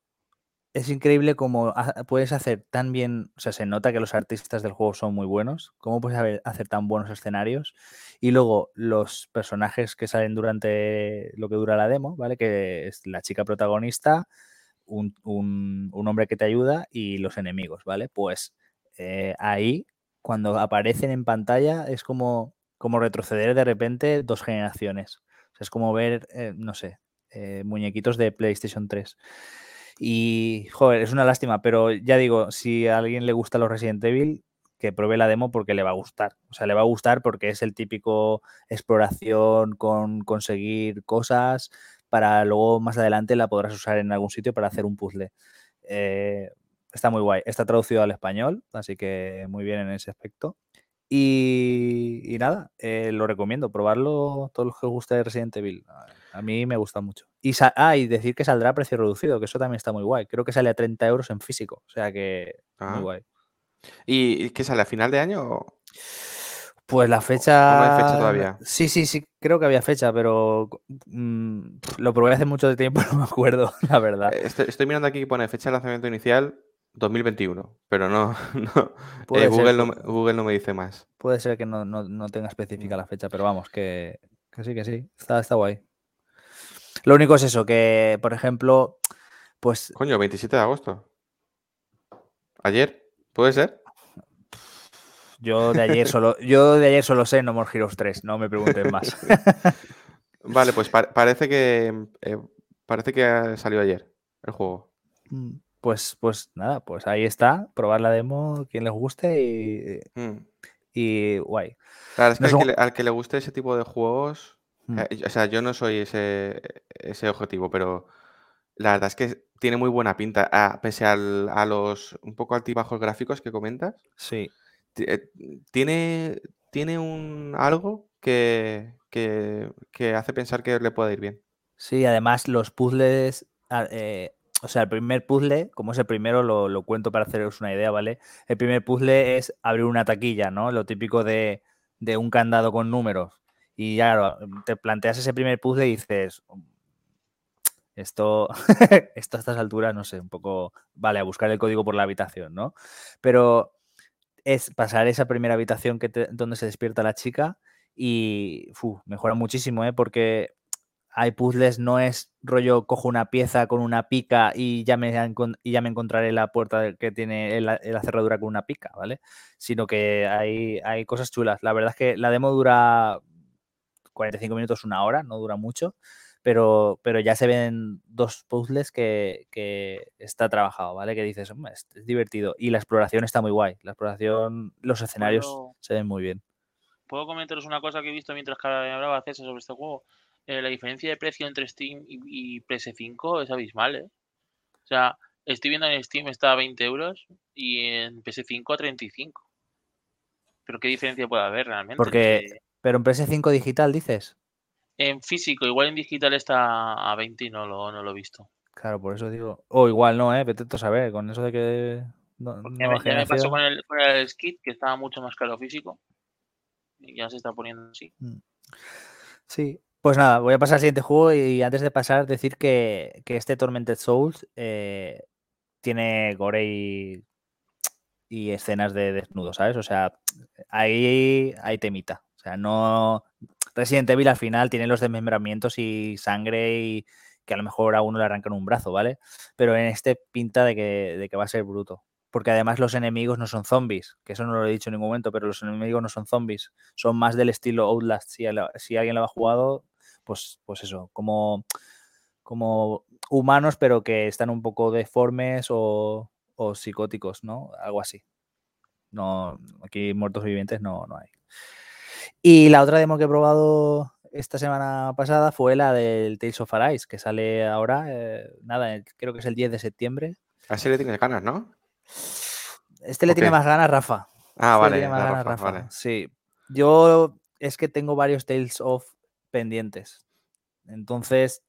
Speaker 2: es increíble cómo puedes hacer tan bien, o sea, se nota que los artistas del juego son muy buenos, cómo puedes hacer tan buenos escenarios y luego los personajes que salen durante lo que dura la demo, ¿vale? Que es la chica protagonista, un, hombre que te ayuda y los enemigos, ¿vale? Pues eh, ahí, cuando aparecen en pantalla, es como, como retroceder de repente dos generaciones. O sea, es como ver, eh, no sé, eh, muñequitos de PlayStation 3. Y, joder, es una lástima, pero ya digo, si a alguien le gusta los Resident Evil, que pruebe la demo porque le va a gustar. O sea, le va a gustar porque es el típico exploración con conseguir cosas para luego más adelante la podrás usar en algún sitio para hacer un puzzle. Eh, está muy guay. Está traducido al español, así que muy bien en ese aspecto. Y, nada, eh, lo recomiendo, probarlo todos los que guste de Resident Evil. A mí me gusta mucho. Y, ah, y decir que saldrá a precio reducido, que eso también está muy guay. Creo que sale a 30 euros en físico, o sea que muy ah. guay.
Speaker 1: ¿Y qué sale a final de año?
Speaker 2: Pues la fecha.
Speaker 1: No hay fecha todavía.
Speaker 2: Sí, sí, sí, creo que había fecha, pero mm, lo probé hace mucho tiempo, no me acuerdo, la verdad.
Speaker 1: Eh, estoy, mirando aquí que pone fecha de lanzamiento inicial 2021, pero no, eh, Google, no Google, no, me dice más.
Speaker 2: Puede ser que no, tenga específica la fecha, pero vamos, que, sí, que sí, está, está guay. Lo único es eso, que por ejemplo, pues...
Speaker 1: Coño, 27 de agosto. ¿Ayer? ¿Puede ser?
Speaker 2: Yo de ayer solo, yo de ayer solo sé No More Heroes 3, no me pregunten más.
Speaker 1: vale, pues parece que eh, parece que salió ayer el juego.
Speaker 2: Mm. Pues, pues nada, pues ahí está. Probar la demo, quien les guste y, mm. y guay.
Speaker 1: Claro, es que, al, que le, guste ese tipo de juegos, o sea, yo no soy ese, ese objetivo, pero la verdad es que tiene muy buena pinta. Ah, pese al, a los un poco altibajos gráficos que comentas.
Speaker 2: Sí.
Speaker 1: Eh, tiene, tiene un algo que, que, que, hace pensar que le puede ir bien.
Speaker 2: Sí, además los puzzles ah, eh, o sea, el primer puzzle, como es el primero, lo, cuento para haceros una idea, ¿vale? El primer puzzle es abrir una taquilla, ¿no? Lo típico de, un candado con números. Y ya te planteas ese primer puzzle y dices, esto, esto a estas alturas, no sé, un poco, vale, a buscar el código por la habitación, ¿no? Pero es pasar esa primera habitación que donde se despierta la chica y mejora muchísimo, ¿eh? Porque hay puzzles, no es rollo cojo una pieza con una pica y ya me, ya me encontraré la puerta que tiene la, cerradura con una pica, ¿vale? Sino que hay, hay cosas chulas. La verdad es que la demo dura 45 minutos, una hora, no dura mucho, pero, pero ya se ven dos puzzles que, está trabajado, ¿vale? Que dices, es, es, divertido. Y la exploración está muy guay. La exploración, los escenarios se ven muy bien.
Speaker 3: ¿Puedo comentaros una cosa que he visto mientras que hablaba César sobre este juego? Eh, la diferencia de precio entre Steam y, PS5 es abismal, ¿eh? O sea, estoy viendo en Steam está a 20 euros y en PS5 a 35. Pero ¿qué diferencia puede haber realmente?
Speaker 2: Porque, pero en PS5 digital dices.
Speaker 3: En físico, igual en digital está a 20 y no lo, no lo he visto.
Speaker 2: Claro, por eso digo. O igual no, ¿eh? Vete a saber, con eso de que. No,
Speaker 3: me, pasó con el, con el Skit, que estaba mucho más caro físico. Y ya se está poniendo así. Mm.
Speaker 2: Sí, pues nada, voy a pasar al siguiente juego y antes de pasar decir que, este Tormented Souls eh, tiene gore y, escenas de desnudo, ¿sabes? O sea, ahí hay temita. O sea, no... Resident Evil al final tiene los desmembramientos y sangre y que a lo mejor a uno le arrancan un brazo, ¿vale? Pero en este pinta de que, de que va a ser bruto porque además los enemigos no son zombies, que eso no lo he dicho en ningún momento, pero los enemigos no son zombies, son más del estilo Outlast. Si, si alguien lo ha jugado, pues, pues eso, como, como humanos, pero que están un poco deformes o, psicóticos, ¿no? Algo así. No, aquí muertos vivientes no, no hay. Y la otra demo que he probado esta semana pasada fue la del Tales of Arise, que sale ahora, eh, nada, creo que es el 10 de septiembre.
Speaker 1: Así le tiene ganas, ¿no?
Speaker 2: Este le tiene más ganas Rafa.
Speaker 1: Ah,
Speaker 2: este
Speaker 1: vale.
Speaker 2: tiene más ganas Rafa. Sí. Yo es que tengo varios Tales of pendientes. Entonces,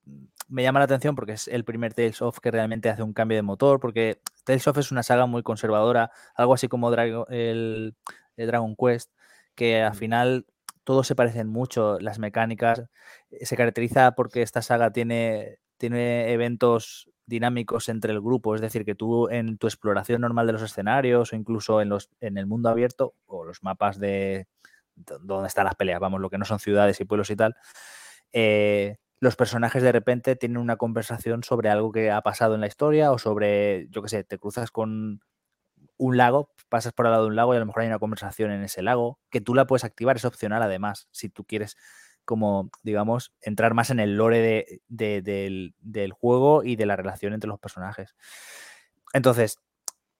Speaker 2: me llama la atención porque es el primer Tales of que realmente hace un cambio de motor, porque Tales of es una saga muy conservadora, algo así como el, Dragon Quest, que al final todos se parecen mucho, las mecánicas, eh, se caracteriza porque esta saga tiene, tiene eventos dinámicos entre el grupo, es decir, que tú en tu exploración normal de los escenarios o incluso en, los, en el mundo abierto o los mapas de, donde están las peleas, vamos, lo que no son ciudades y pueblos y tal, eh, los personajes de repente tienen una conversación sobre algo que ha pasado en la historia o sobre, yo qué sé, te cruzas con un lago, pasas por al lado de un lago y a lo mejor hay una conversación en ese lago, que tú la puedes activar, es opcional además, si tú quieres como, digamos, entrar más en el lore del, del, juego y de la relación entre los personajes. Entonces,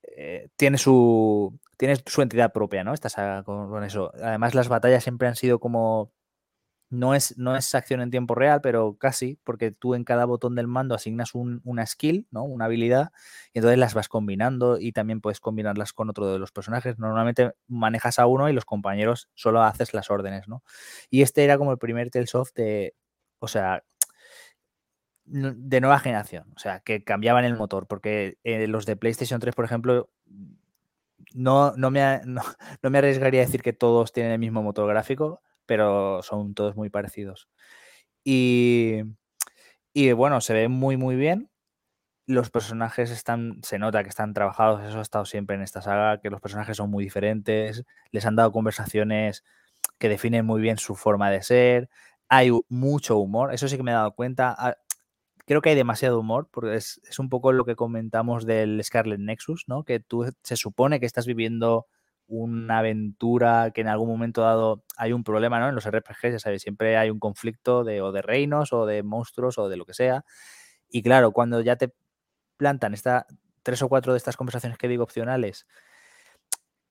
Speaker 2: eh, tiene su, tiene su entidad propia, ¿no? Esta saga con, eso. Además, las batallas siempre han sido como. No es, no es acción en tiempo real, pero casi, porque tú en cada botón del mando asignas una skill, ¿no? Una habilidad, y entonces las vas combinando y también puedes combinarlas con otro de los personajes. Normalmente manejas a uno y los compañeros solo haces las órdenes, ¿no? Y este era como el primer Tales of de. O sea, de nueva generación, o sea, que cambiaban el motor, porque eh, los de PlayStation 3, por ejemplo, no, no, me, no, me arriesgaría a decir que todos tienen el mismo motor gráfico, pero son todos muy parecidos. Y, y bueno, se ve muy, muy bien. Los personajes están, se nota que están trabajados, eso ha estado siempre en esta saga, que los personajes son muy diferentes, les han dado conversaciones que definen muy bien su forma de ser, hay mucho humor, eso sí que me he dado cuenta. Creo que hay demasiado humor, porque es, un poco lo que comentamos del Scarlet Nexus, ¿no? Que tú se supone que estás viviendo una aventura que en algún momento dado hay un problema, ¿no? En los RPGs, ya sabes, siempre hay un conflicto de, o de reinos o de monstruos o de lo que sea. Y claro, cuando ya te plantan esta, tres o cuatro de estas conversaciones que digo opcionales,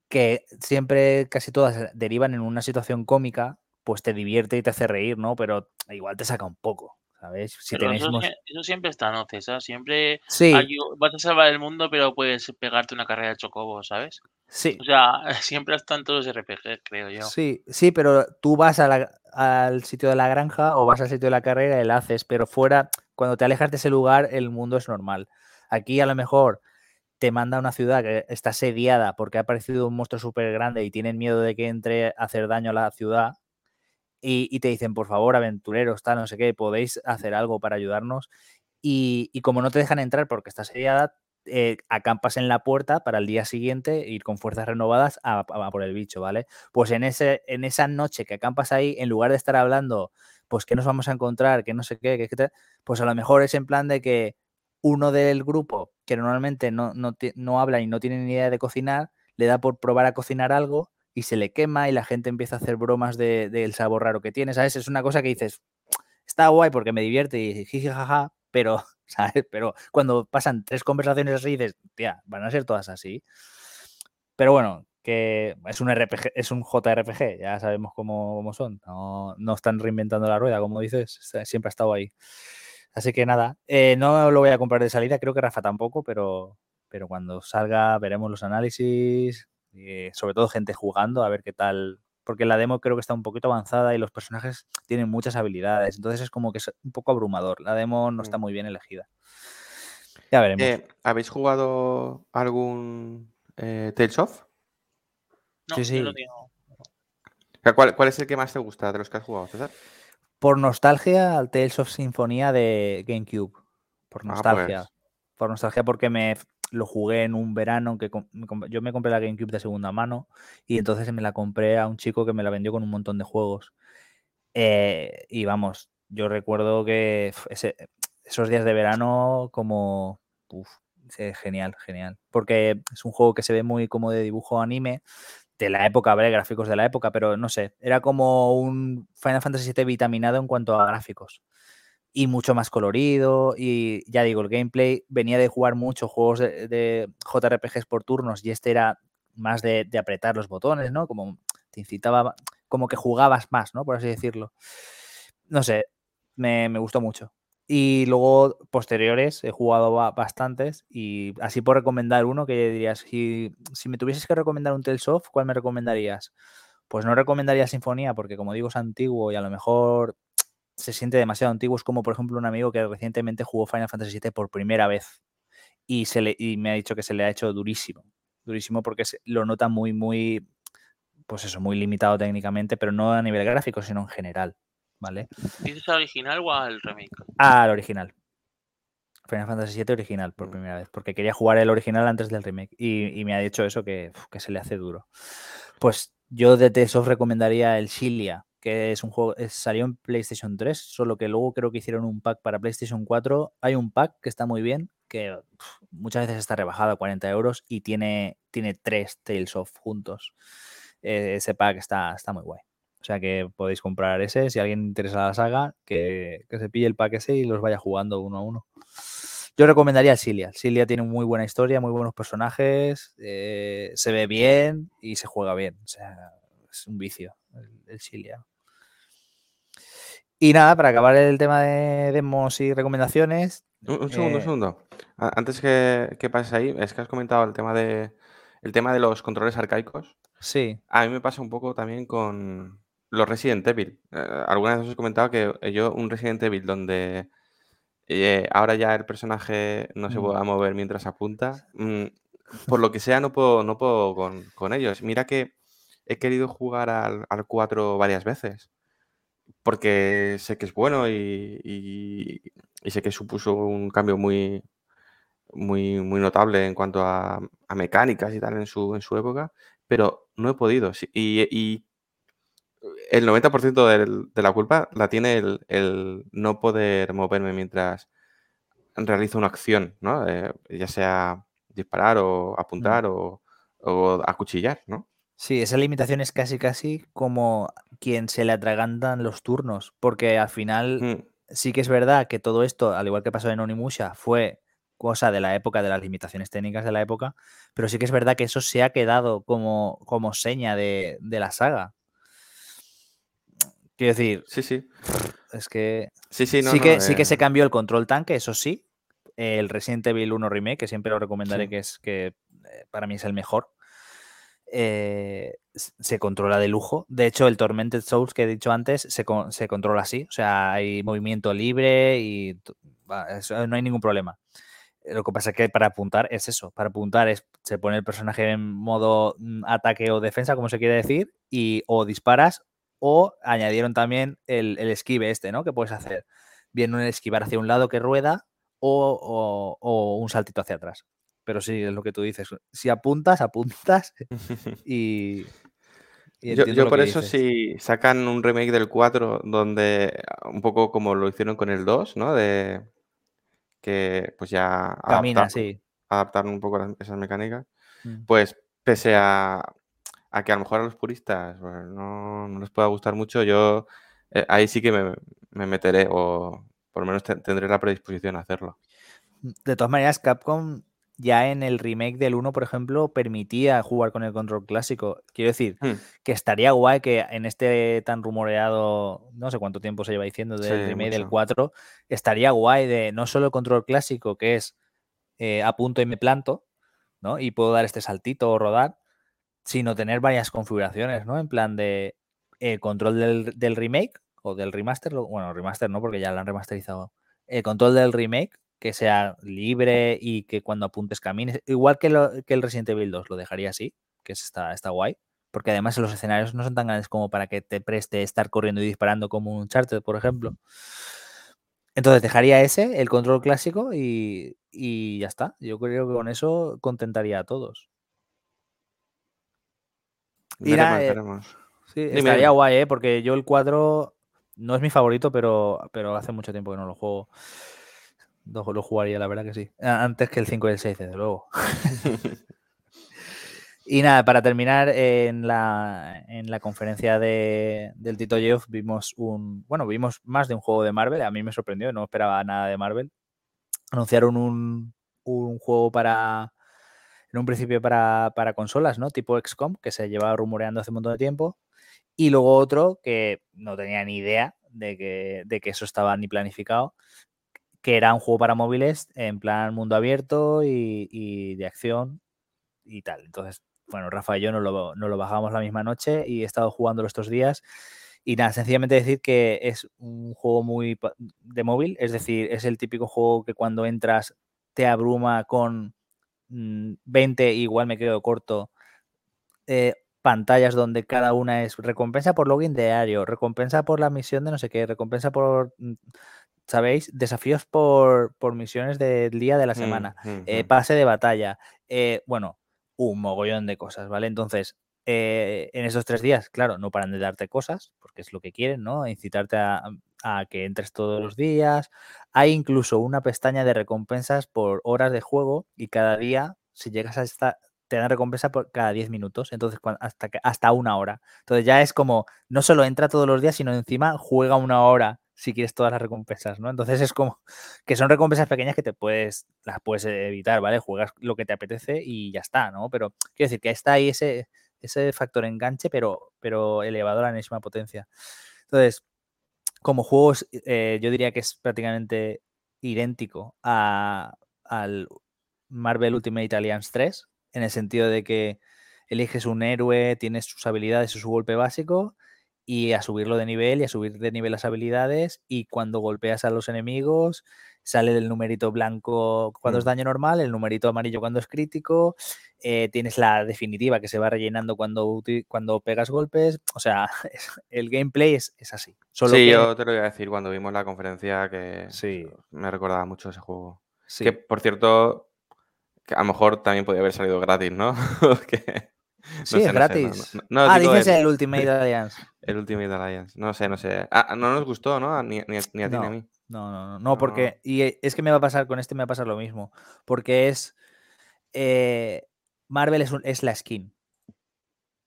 Speaker 2: que siempre casi todas derivan en una situación cómica, pues te divierte y te hace reír, ¿no? Pero igual te saca un poco. ¿Sabes?
Speaker 3: Si eso, siempre está, ¿no, César? Siempre sí. vas a salvar el mundo, pero puedes pegarte una carrera de chocobo, ¿sabes?
Speaker 2: Sí.
Speaker 3: O sea, siempre están todos RPG, creo yo.
Speaker 2: Sí, sí, pero tú vas al sitio de la granja o vas al sitio de la carrera y la haces, pero fuera, cuando te alejas de ese lugar, el mundo es normal. Aquí a lo mejor te manda a una ciudad que está sediada porque ha aparecido un monstruo súper grande y tienen miedo de que entre a hacer daño a la ciudad y, te dicen, por favor, aventureros, tal, no sé qué, podéis hacer algo para ayudarnos. Y, como no te dejan entrar porque estás seriada, eh, acampas en la puerta para el día siguiente ir con fuerzas renovadas a, por el bicho, ¿vale? Pues en, ese, en esa noche que acampas ahí, en lugar de estar hablando, pues que nos vamos a encontrar, que no sé qué, que, pues a lo mejor es en plan de que uno del grupo que normalmente no, no, no habla y no tiene ni idea de cocinar, le da por probar a cocinar algo y se le quema y la gente empieza a hacer bromas del de, sabor raro que tiene, ¿sabes? Es una cosa que dices, está guay porque me divierte y jiji jaja, pero. Pero cuando pasan tres conversaciones así dices, tía, van a ser todas así. Pero bueno, que es un RPG, es un JRPG, ya sabemos cómo, son. No, no, están reinventando la rueda, como dices, siempre ha estado ahí. Así que nada, eh, no lo voy a comprar de salida, creo que Rafa tampoco, pero, pero cuando salga veremos los análisis, eh, sobre todo gente jugando, a ver qué tal. Porque la demo creo que está un poquito avanzada y los personajes tienen muchas habilidades. Entonces es como que es un poco abrumador. La demo no está mm. muy bien elegida. Ya veremos.
Speaker 1: Eh, ¿Habéis jugado algún eh, Tales of?
Speaker 3: No, sí, sí.
Speaker 1: ¿Cuál, ¿Cuál, es el que más te gusta de los que has jugado, César?
Speaker 2: Por nostalgia, al Tales of Sinfonía de GameCube. Por ah, nostalgia. Pues. Por nostalgia porque me, lo jugué en un verano que yo me compré la GameCube de segunda mano y entonces me la compré a un chico que me la vendió con un montón de juegos. Eh, y vamos, yo recuerdo que esos días de verano como... genial, genial. Porque es un juego que se ve muy como de dibujo anime, de la época, ¿vale? Gráficos de la época, pero no sé, era como un Final Fantasy VII vitaminado en cuanto a gráficos y mucho más colorido. Y ya digo, el gameplay venía de jugar muchos juegos de, JRPGs por turnos y este era más de, apretar los botones, ¿no? Como te incitaba, como que jugabas más, ¿no? Por así decirlo. No sé, me, gustó mucho. Y luego, posteriores, he jugado bastantes y así por recomendar uno que dirías, si, si me tuvieses que recomendar un Tales of, ¿cuál me recomendarías? Pues no recomendaría Sinfonía porque como digo es antiguo y a lo mejor se siente demasiado antiguo. Es como, por ejemplo, un amigo que recientemente jugó Final Fantasy VII por primera vez y, se le, y me ha dicho que se le ha hecho durísimo. Durísimo porque lo nota muy, muy, pues eso, muy limitado técnicamente, pero no a nivel gráfico, sino en general. ¿Vale?
Speaker 3: ¿Dices al original o al remake?
Speaker 2: Ah, al original. Final Fantasy VII original por mm. primera vez, porque quería jugar el original antes del remake y, me ha dicho eso que, que, se le hace duro. Pues yo de TSOF recomendaría el Shilia, que es un juego, salió en PlayStation 3, solo que luego creo que hicieron un pack para PlayStation 4. Hay un pack que está muy bien, que muchas veces está rebajado a 40 euros y tiene, tiene tres Tales of juntos. E, ese pack está, está muy guay. O sea que podéis comprar ese, si alguien interesa la saga, que, que, se pille el pack ese y los vaya jugando uno a uno. Yo recomendaría Silia. Silia tiene muy buena historia, muy buenos personajes, eh, se ve bien y se juega bien. O sea, es un vicio el, Silia. Y nada, para acabar el tema de demos y recomendaciones.
Speaker 1: Un, segundo, un eh, segundo. Antes que, que pases ahí, es que has comentado el tema de el tema de los controles arcaicos.
Speaker 2: Sí.
Speaker 1: A mí me pasa un poco también con los Resident Evil. Eh, alguna vez os he comentado que yo un Resident Evil donde eh, ahora ya el personaje no se mm. puede mover mientras apunta. Mm, por lo que sea, no puedo, no puedo con, ellos. Mira que he querido jugar al, 4 varias veces. Porque sé que es bueno y, sé que supuso un cambio muy, muy, muy notable en cuanto a, mecánicas y tal en su, en su época. Pero no he podido. Y, el 90% de la culpa la tiene el, no poder moverme mientras realizo una acción, ¿no? Eh, ya sea disparar o apuntar o, acuchillar, ¿no?
Speaker 2: Sí, esa limitación es casi casi como quien se le atragantan los turnos, porque al final mm. sí que es verdad que todo esto, al igual que pasó en Onimusha, fue cosa de la época, de las limitaciones técnicas de la época, pero sí que es verdad que eso se ha quedado como, como seña de, de la saga. Quiero decir,
Speaker 1: sí, sí.
Speaker 2: Es que
Speaker 1: sí, sí,
Speaker 2: sí, que, sí que se eh. cambió el control tanque, eso sí. El Resident Evil 1 Remake, que siempre lo recomendaré, que es que eh, para mí es el mejor. Eh, se controla de lujo. De hecho, el Tormented Souls que he dicho antes se, se controla así. O sea, hay movimiento libre y no hay ningún problema. Lo que pasa es que para apuntar es eso. Para apuntar es se pone el personaje en modo mm, ataque o defensa, como se quiere decir, y o disparas o añadieron también el, esquive este, ¿no? Que puedes hacer. Bien un esquivar hacia un lado que rueda o, un saltito hacia atrás. Pero sí, es lo que tú dices. Si apuntas, apuntas y...
Speaker 1: yo, por eso si sacan un remake del 4 donde un poco como lo hicieron con el 2, ¿no? De que pues ya
Speaker 2: Camina, sí.
Speaker 1: adaptaron un poco esas mecánicas. Mm. Pues pese a, a que a lo mejor a los puristas pues, no, les pueda gustar mucho, yo eh, ahí sí que me, meteré o por lo menos tendré la predisposición a hacerlo.
Speaker 2: De todas maneras, Capcom ya en el remake del 1, por ejemplo, permitía jugar con el control clásico. Quiero decir, hmm. que estaría guay que en este tan rumoreado, no sé cuánto tiempo se lleva diciendo del remake del 4, estaría guay de no solo el control clásico, que es eh, a punto y me planto, ¿no? Y puedo dar este saltito o rodar, sino tener varias configuraciones, ¿no? En plan de eh, control del, remake o del remaster, bueno, remaster no, porque ya lo han remasterizado. El control del remake, que sea libre y que cuando apuntes camines, igual que, lo, que el Resident Evil 2, lo dejaría así, que está, está guay, porque además los escenarios no son tan grandes como para que te preste estar corriendo y disparando como un Charter, por ejemplo. Entonces dejaría ese, el control clásico, y, y ya está. Yo creo que con eso contentaría a todos.
Speaker 1: Veremos,
Speaker 2: Sí, estaría guay, ¿eh? Porque yo el 4 no es mi favorito, pero, pero hace mucho tiempo que no lo juego. Lo, jugaría, la verdad que sí. Antes que el 5 y el 6, desde luego. y nada, para terminar, en la, en la conferencia de, del Tito Geoff vimos un. Bueno, vimos más de un juego de Marvel. A mí me sorprendió, no esperaba nada de Marvel. Anunciaron un, un juego para, en un principio para, consolas, ¿no? Tipo XCOM, que se llevaba rumoreando hace un montón de tiempo. Y luego otro que no tenía ni idea de que, de que eso estaba ni planificado, que era un juego para móviles en plan mundo abierto y, de acción y tal. Entonces, bueno, Rafa y yo nos lo, nos lo bajamos la misma noche y he estado jugándolo estos días. Y nada, sencillamente decir que es un juego muy de móvil, es decir, es el típico juego que cuando entras te abruma con 20, mm, igual me quedo corto. Eh, pantallas donde cada una es recompensa por login diario, recompensa por la misión de no sé qué, recompensa por, mm, ¿sabéis? Desafíos por, misiones del día de la mm, semana, eh, pase de batalla, eh, bueno, un mogollón de cosas, ¿vale? Entonces, en esos tres días, claro, no paran de darte cosas, porque es lo que quieren, ¿no? Incitarte a, a que entres todos los días. Hay incluso una pestaña de recompensas por horas de juego y cada día, si llegas a esta, te dan recompensa por cada 10 minutos, entonces hasta, hasta una hora. Entonces ya es como, no solo entra todos los días, sino encima juega una hora si quieres todas las recompensas, ¿no? Entonces es como que son recompensas pequeñas que te puedes, las puedes evitar, ¿vale? Juegas lo que te apetece y ya está, ¿no? Pero quiero decir que está ahí ese, ese factor enganche, pero, pero elevado a la enésima potencia. Entonces, como juegos, eh, yo diría que es prácticamente idéntico a, al Marvel Ultimate Alliance 3, en el sentido de que eliges un héroe, tienes sus habilidades y su golpe básico, y a subirlo de nivel y a subir de nivel las habilidades, y cuando golpeas a los enemigos, sale el numerito blanco cuando es mm. daño normal, el numerito amarillo cuando es crítico, eh, tienes la definitiva que se va rellenando cuando, cuando pegas golpes, o sea, el gameplay es, así.
Speaker 1: sí, yo te lo iba a decir cuando vimos la conferencia que sí. me recordaba mucho ese juego. Que, por cierto, que a lo mejor también podría haber salido gratis, ¿no?
Speaker 2: sí, es gratis. ah, dices el, Ultimate Alliance.
Speaker 1: El Ultimate Alliance. No sé, no sé. Ah, no nos gustó, ¿no? Ni, ni, a ti ni a mí.
Speaker 2: No, no, no, no, porque. Y es que me va a pasar con este, me va a pasar lo mismo. Porque es. Eh, Marvel es, es la skin.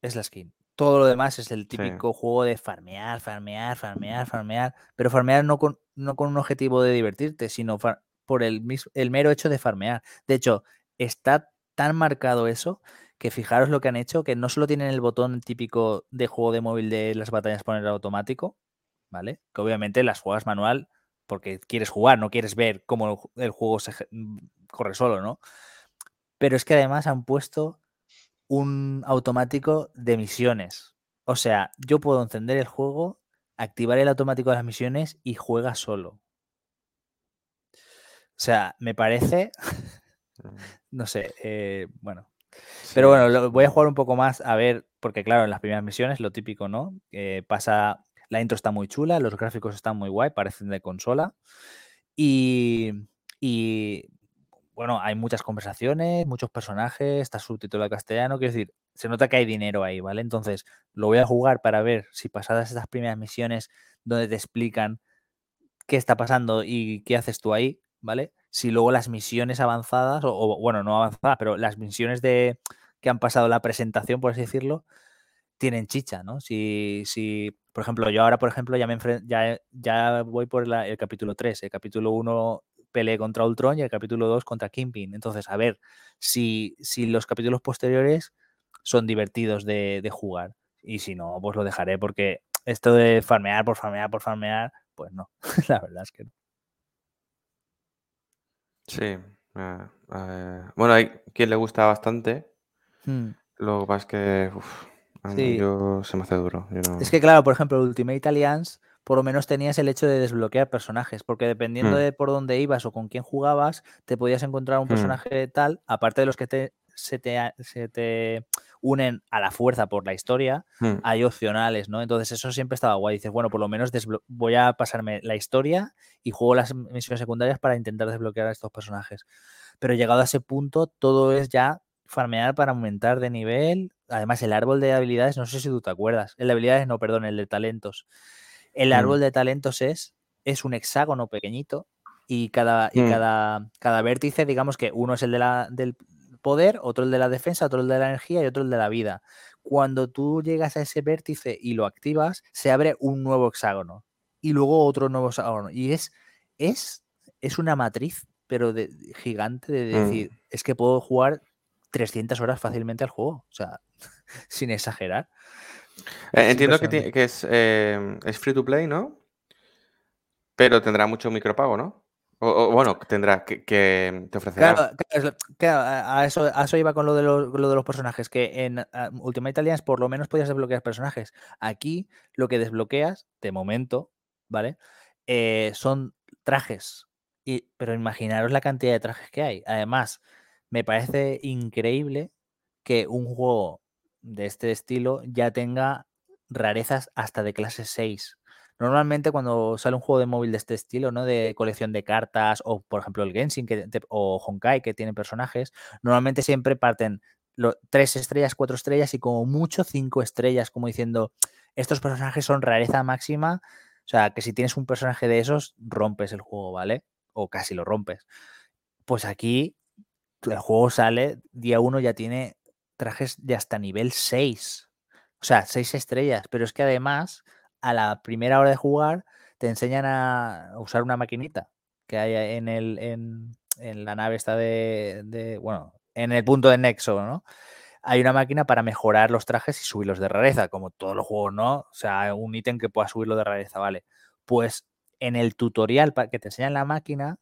Speaker 2: Es la skin. Todo lo demás es el típico juego de farmear, farmear, farmear, farmear. Pero farmear no con, no con un objetivo de divertirte, sino por el, el mero hecho de farmear. De hecho, está tan marcado eso que fijaros lo que han hecho, que no solo tienen el botón típico de juego de móvil de las batallas poner automático, ¿vale? Que obviamente las juegas manual porque quieres jugar, no quieres ver cómo el juego se mm, corre solo, ¿no? Pero es que además han puesto un automático de misiones. O sea, yo puedo encender el juego, activar el automático de las misiones y juega solo. O sea, me parece, no sé, eh, bueno. Pero bueno, voy a jugar un poco más a ver, porque claro, en las primeras misiones lo típico, ¿no? Eh, pasa la intro está muy chula, los gráficos están muy guay, parecen de consola. Y, bueno, hay muchas conversaciones, muchos personajes, está subtitulado castellano, quiero decir, se nota que hay dinero ahí, ¿vale? Entonces, lo voy a jugar para ver si pasadas estas primeras misiones donde te explican qué está pasando y qué haces tú ahí, ¿vale? Si luego las misiones avanzadas, o, bueno, no avanzadas, pero las misiones de que han pasado la presentación, por así decirlo, tienen chicha, ¿no? Si, si, por ejemplo, yo ahora, por ejemplo, ya me ya, ya voy por el capítulo 3. El capítulo 1 peleé contra Ultron y el capítulo 2 contra Kingpin. Entonces, a ver si, si los capítulos posteriores son divertidos de, jugar. Y si no, pues lo dejaré porque esto de farmear por farmear por farmear, pues no, la verdad es que no.
Speaker 1: Sí. bueno, hay quien le gusta bastante. Hmm. Lo que pasa es que yo se me hace duro.
Speaker 2: Es que, claro, por ejemplo, Ultimate Alliance, por lo menos tenías el hecho de desbloquear personajes, porque dependiendo hmm. de por dónde ibas o con quién jugabas, te podías encontrar un hmm. personaje tal, aparte de los que te, se, te, unen a la fuerza por la historia, hmm. hay opcionales, ¿no? Entonces eso siempre estaba guay. Dices, bueno, por lo menos voy a pasarme la historia y juego las misiones secundarias para intentar desbloquear a estos personajes. Pero llegado a ese punto, todo es ya farmear para aumentar de nivel. Además, el árbol de habilidades, no sé si tú te acuerdas. El de habilidades, no, perdón, el de talentos. El mm. árbol de talentos es, es un hexágono pequeñito y cada, y mm. cada, cada vértice, digamos que uno es el de la, del poder, otro el de la defensa, otro el de la energía y otro el de la vida. Cuando tú llegas a ese vértice y lo activas, se abre un nuevo hexágono y luego otro nuevo hexágono. Y es, es, es una matriz, pero de, gigante de mm. decir, es que puedo jugar 300 horas fácilmente al juego. O sea, sin exagerar.
Speaker 1: Eh, entiendo que, es, eh, es, free to play, ¿no? Pero tendrá mucho micropago, ¿no? O, bueno, tendrá que, te ofrecerá.
Speaker 2: Claro, a, eso, a eso iba con lo de, los, lo de los personajes, que en Ultimate Alliance por lo menos podías desbloquear personajes. Aquí lo que desbloqueas, de momento, ¿vale? Eh, son trajes. Y, pero imaginaros la cantidad de trajes que hay. Además, me parece increíble que un juego de este estilo ya tenga rarezas hasta de clase 6. Normalmente cuando sale un juego de móvil de este estilo, ¿no? De colección de cartas, o por ejemplo el Genshin o Honkai que tiene personajes, normalmente siempre parten tres estrellas, cuatro estrellas y como mucho cinco estrellas, como diciendo, estos personajes son rareza máxima. O sea, que si tienes un personaje de esos, rompes el juego, ¿vale? O casi lo rompes. Pues aquí el juego sale, día uno ya tiene trajes de hasta nivel 6. O sea, 6 estrellas. Pero es que además, a la primera hora de jugar, te enseñan a usar una maquinita que hay en, el, en, la nave esta de, de, bueno, en el punto de nexo, ¿no? Hay una máquina para mejorar los trajes y subirlos de rareza, como todos los juegos, ¿no? O sea, un ítem que pueda subirlo de rareza, ¿vale? Pues en el tutorial que te enseñan la máquina,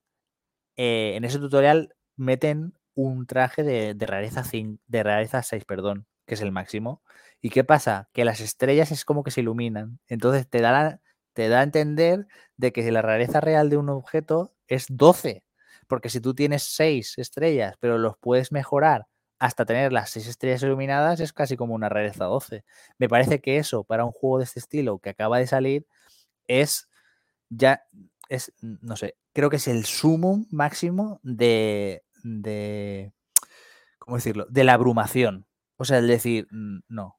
Speaker 2: eh, en ese tutorial meten un traje de, rareza de rareza 6, perdón, que es el máximo. ¿Y qué pasa? Que las estrellas es como que se iluminan. Entonces te da, te da a entender de que la rareza real de un objeto es 12. Porque si tú tienes 6 estrellas, pero los puedes mejorar hasta tener las 6 estrellas iluminadas, es casi como una rareza 12. Me parece que eso, para un juego de este estilo que acaba de salir, es ya, es, no sé, creo que es el sumum máximo de, de, ¿cómo decirlo? De la abrumación. O sea, el decir, no.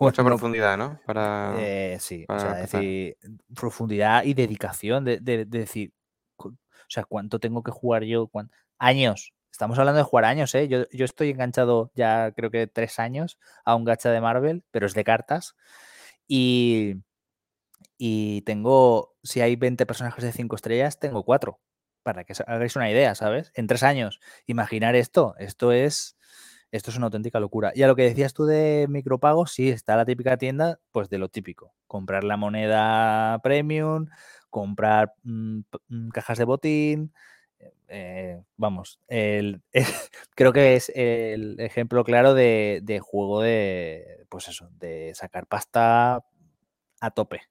Speaker 1: Mucha profundidad, ¿no?
Speaker 2: Para, eh, sí, o sea, decir, profundidad y dedicación de, decir, o sea, ¿cuánto tengo que jugar yo? Años. Estamos hablando de jugar años, ¿eh? Yo, yo, estoy enganchado ya creo que tres años a un gacha de Marvel, pero es de cartas. Y, y tengo, si hay 20 personajes de 5 estrellas, tengo 4 para que hagáis una idea, ¿sabes? En tres años, imaginar esto, esto es, esto es una auténtica locura. Y a lo que decías tú de micropagos, sí, está la típica tienda, pues de lo típico, comprar la moneda premium, comprar mm, mm, cajas de botín, eh, vamos, el, creo que es el ejemplo claro de, de juego de, pues eso, de sacar pasta a tope,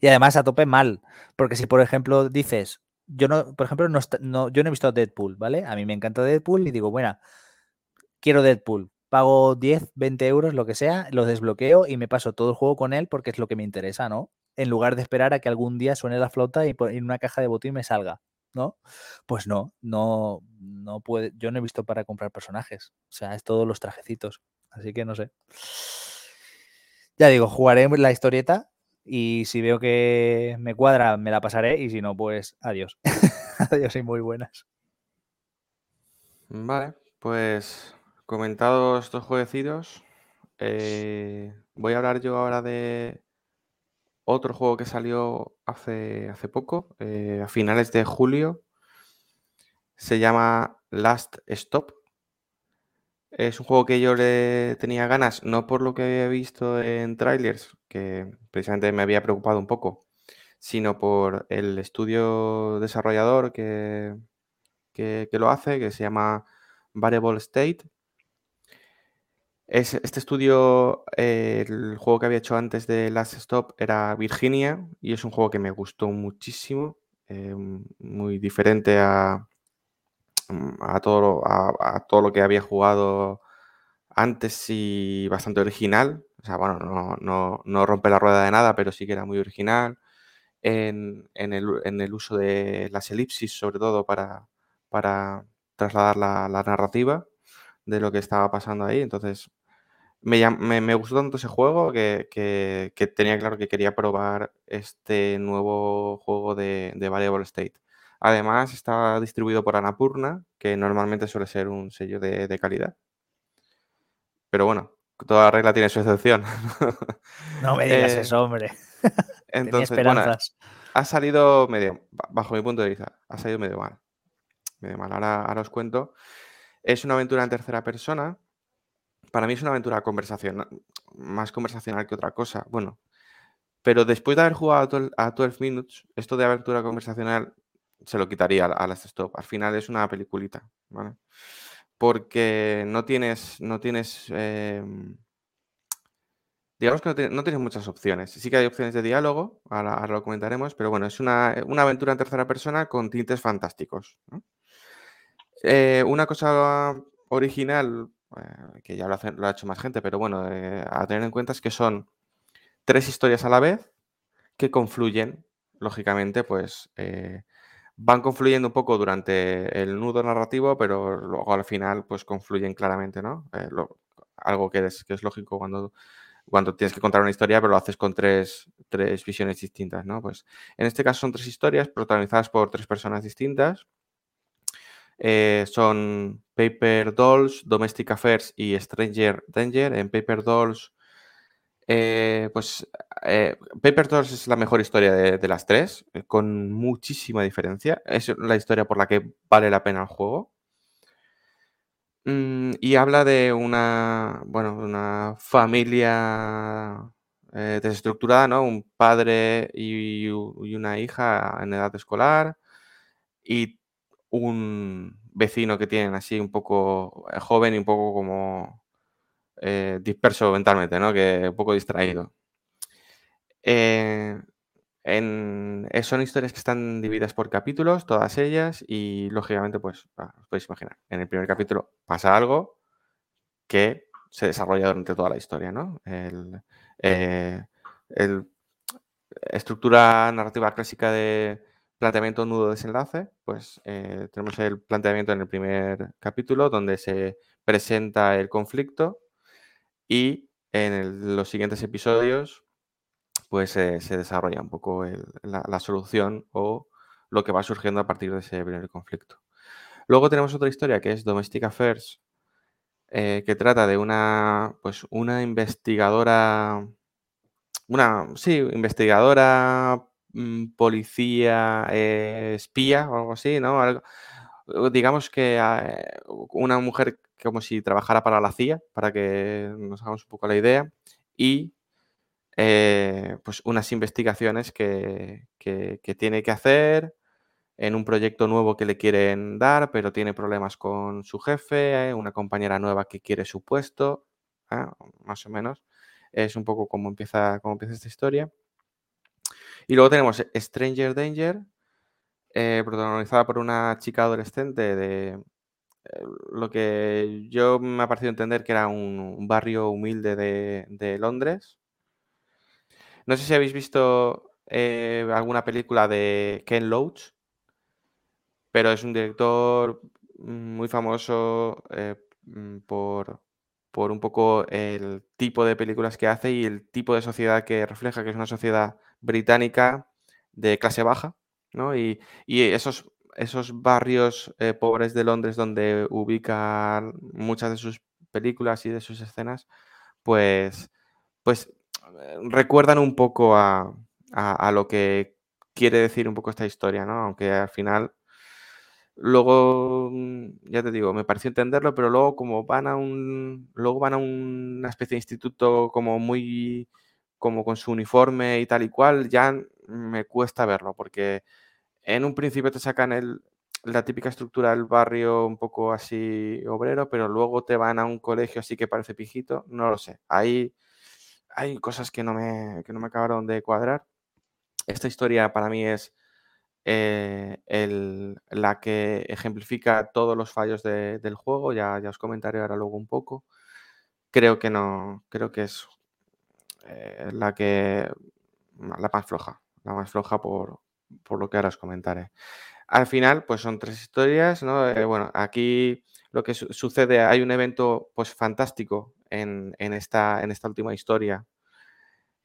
Speaker 2: y además a tope mal. Porque si, por ejemplo, dices, yo no, por ejemplo, no, yo no he visto Deadpool, ¿vale? A mí me encanta Deadpool y digo, bueno, quiero Deadpool. Pago 10, 20 euros, lo que sea, lo desbloqueo y me paso todo el juego con él porque es lo que me interesa, ¿no? En lugar de esperar a que algún día suene la flauta y en una caja de botín me salga, ¿no? Pues no, no, no puede. Yo no he visto para comprar personajes. O sea, es todos los trajecitos. Así que no sé. Ya digo, jugaré la historieta y si veo que me cuadra, me la pasaré. Y si no, pues adiós. adiós y muy buenas.
Speaker 1: Vale, pues comentados estos jueguecitos, eh, voy a hablar yo ahora de otro juego que salió hace, hace poco, eh, a finales de julio. Se llama Last Stop. Es un juego que yo le tenía ganas, no por lo que había visto en trailers, que precisamente me había preocupado un poco, sino por el estudio desarrollador que, que, lo hace, que se llama Variable State. Es, este estudio, eh, el juego que había hecho antes de Last Stop era Virginia y es un juego que me gustó muchísimo, eh, muy diferente a, a todo, a, todo lo que había jugado antes y bastante original. O sea, bueno, no, rompe la rueda de nada, pero sí que era muy original en, el, uso de las elipsis, sobre todo para, para trasladar la, narrativa de lo que estaba pasando ahí. Entonces, me, me, gustó tanto ese juego que, tenía claro que quería probar este nuevo juego de, de Variable State. Además, está distribuido por Anapurna, que normalmente suele ser un sello de, calidad. Pero bueno, toda regla tiene su excepción.
Speaker 2: No me digas eh, eso, hombre.
Speaker 1: Entonces, bueno, ha salido medio, bajo mi punto de vista, ha salido medio mal. Medio mal. Ahora, ahora os cuento. Es una aventura en tercera persona. Para mí es una aventura conversacional, más conversacional que otra cosa. Bueno, pero después de haber jugado a 12 Minutes, esto de aventura conversacional se lo quitaría a Last Stop. Al final es una peliculita, ¿vale? Porque no tienes, no tienes, em, digamos que no, tienes muchas opciones. Sí que hay opciones de diálogo, ahora, lo comentaremos, pero bueno, es una, aventura en tercera persona con tintes fantásticos. Eh, una cosa original, eh, que ya lo, ha hecho más gente, pero bueno, eh, a tener en cuenta es que son tres historias a la vez que confluyen, lógicamente, pues van confluyendo un poco durante el nudo narrativo, pero luego al final pues confluyen claramente, ¿no? Eh, algo que es, que es lógico cuando, cuando tienes que contar una historia, pero lo haces con tres, visiones distintas, ¿no? Pues en este caso son tres historias protagonizadas por tres personas distintas. Eh, son Paper Dolls, Domestic Affairs y Stranger Danger. En Paper Dolls Eh, pues eh, Paper Tools es la mejor historia de, las tres, eh, con muchísima diferencia. Es la historia por la que vale la pena el juego. Mm, y habla de una, bueno, una familia desestructurada, ¿no? Un padre y, una hija en edad escolar y un vecino que tienen así un poco joven y un poco como eh, disperso mentalmente, ¿no? Que un poco distraído. Eh, eh, son historias que están divididas por capítulos, todas ellas, y lógicamente, pues, os podéis imaginar, en el primer capítulo pasa algo que se desarrolla durante toda la historia, ¿no? El, estructura narrativa clásica de planteamiento nudo desenlace, pues tenemos el planteamiento en el primer capítulo donde se presenta el conflicto y en los siguientes episodios, pues se desarrolla un poco la, solución o lo que va surgiendo a partir de ese primer conflicto. Luego tenemos otra historia que es Domestic Affairs, eh, que trata de una, pues una investigadora, una, sí, investigadora, mm, policía, eh, espía o algo así, ¿no? digamos que ah, una mujer como si trabajara para la CIA, para que nos hagamos un poco la idea, y eh, pues unas investigaciones que, tiene que hacer en un proyecto nuevo que le quieren dar, pero tiene problemas con su jefe, una compañera nueva que quiere su puesto, ah, más o menos. Es un poco como empieza, como empieza esta historia. Y luego tenemos Stranger Danger, eh, protagonizada por una chica adolescente de, lo que yo me ha parecido entender que era un, barrio humilde de, Londres. No sé si habéis visto eh, alguna película de Ken Loach, pero es un director muy famoso eh, mm, por, por un poco el tipo de películas que hace y el tipo de sociedad que refleja, que es una sociedad británica de clase baja, ¿no? Y, y esos esos barrios eh, pobres de Londres donde ubica muchas de sus películas y de sus escenas, pues, pues eh, recuerdan un poco a, lo que quiere decir un poco esta historia, ¿no? Aunque al final, luego, mm, ya te digo, me pareció entenderlo, pero luego como van a un, luego van a una especie de instituto como muy, como con su uniforme y tal y cual, ya me cuesta verlo, porque en un principio te sacan el, la típica estructura del barrio un poco así obrero, pero luego te van a un colegio así que parece pijito, no lo sé. Ahí hay cosas que no me, que no me acabaron de cuadrar. Esta historia para mí es eh, la que ejemplifica todos los fallos del juego, ya, ya os comentaré ahora luego un poco. Creo que no, creo que es eh, la que la más floja, la más floja por, por lo que ahora os comentaré. Al final, pues son tres historias, ¿no? Eh, bueno, aquí lo que sucede, hay un evento pues fantástico en, esta, en esta última historia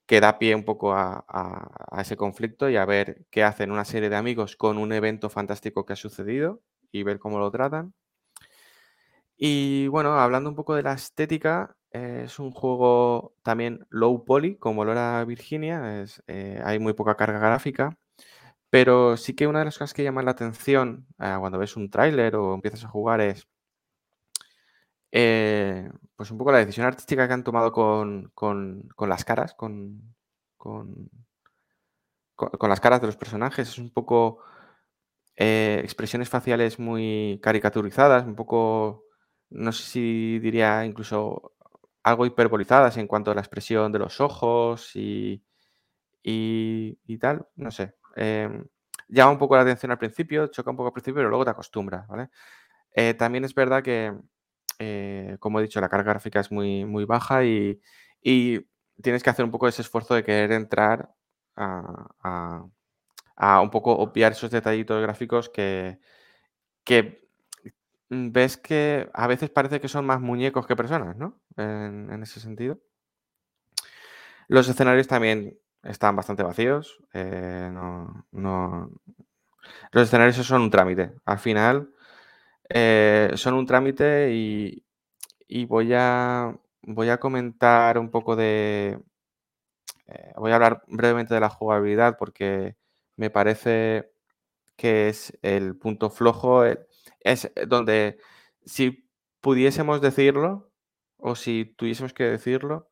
Speaker 1: que da pie un poco a, ese conflicto y a ver qué hacen una serie de amigos con un evento fantástico que ha sucedido y ver cómo lo tratan. Y bueno, hablando un poco de la estética, es un juego también low poly, como lo era Virginia, es, eh, hay muy poca carga gráfica pero sí que una de las cosas que llama la atención ah, cuando ves un tráiler o empiezas a jugar es eh, pues un poco la decisión artística que han tomado con, las caras, con, con, las caras de los personajes. Es un poco eh, expresiones faciales muy caricaturizadas, un poco, no sé si diría incluso algo hiperbolizadas en cuanto a la expresión de los ojos y, y tal, no sé. Em, llama un poco la atención al principio, choca un poco al principio, pero luego te acostumbras. Eh, también es verdad que, eh, como he dicho, la carga gráfica es muy, muy baja y, tienes que hacer un poco ese esfuerzo de querer entrar a, un poco obviar esos detallitos gráficos que ves que a veces parece que son más muñecos que personas, ¿no? en ese sentido. Los escenarios también están bastante vacíos. Eh, no, Los escenarios son un trámite. Al final eh, son un trámite y, voy, a, voy a comentar un poco de, eh, voy a hablar brevemente de la jugabilidad porque me parece que es el punto flojo, es donde si pudiésemos decirlo o si tuviésemos que decirlo,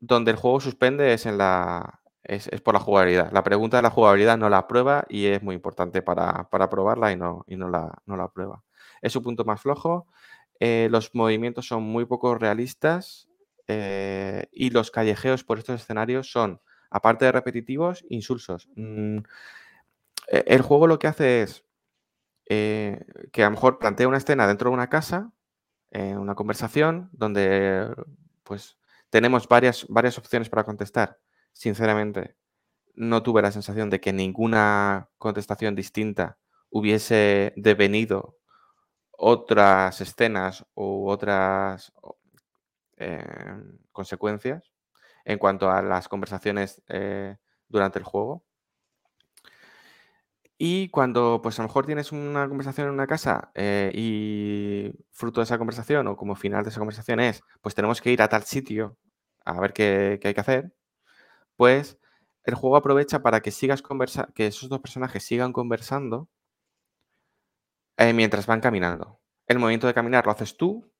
Speaker 1: donde el juego suspende es en la es, por la jugabilidad. La pregunta de la jugabilidad no la prueba y es muy importante para, probarla y no, y no, la, no la prueba. Es su punto más flojo. Eh, los movimientos son muy poco realistas eh, y los callejeos por estos escenarios son, aparte de repetitivos, insulsos. Mm, e, el juego lo que hace es eh, que a lo mejor plantea una escena dentro de una casa, una conversación, donde pues tenemos varias, varias opciones para contestar. Sinceramente, no tuve la sensación de que ninguna contestación distinta hubiese devenido otras escenas u otras eh, consecuencias en cuanto a las conversaciones eh, durante el juego. Y cuando, pues a lo mejor tienes una conversación en una casa eh, y fruto de esa conversación o como final de esa conversación es, pues tenemos que ir a tal sitio a ver qué, hay que hacer, pues el juego aprovecha para que sigas conversa que esos dos personajes sigan conversando eh, mientras van caminando. El movimiento de caminar lo haces tú,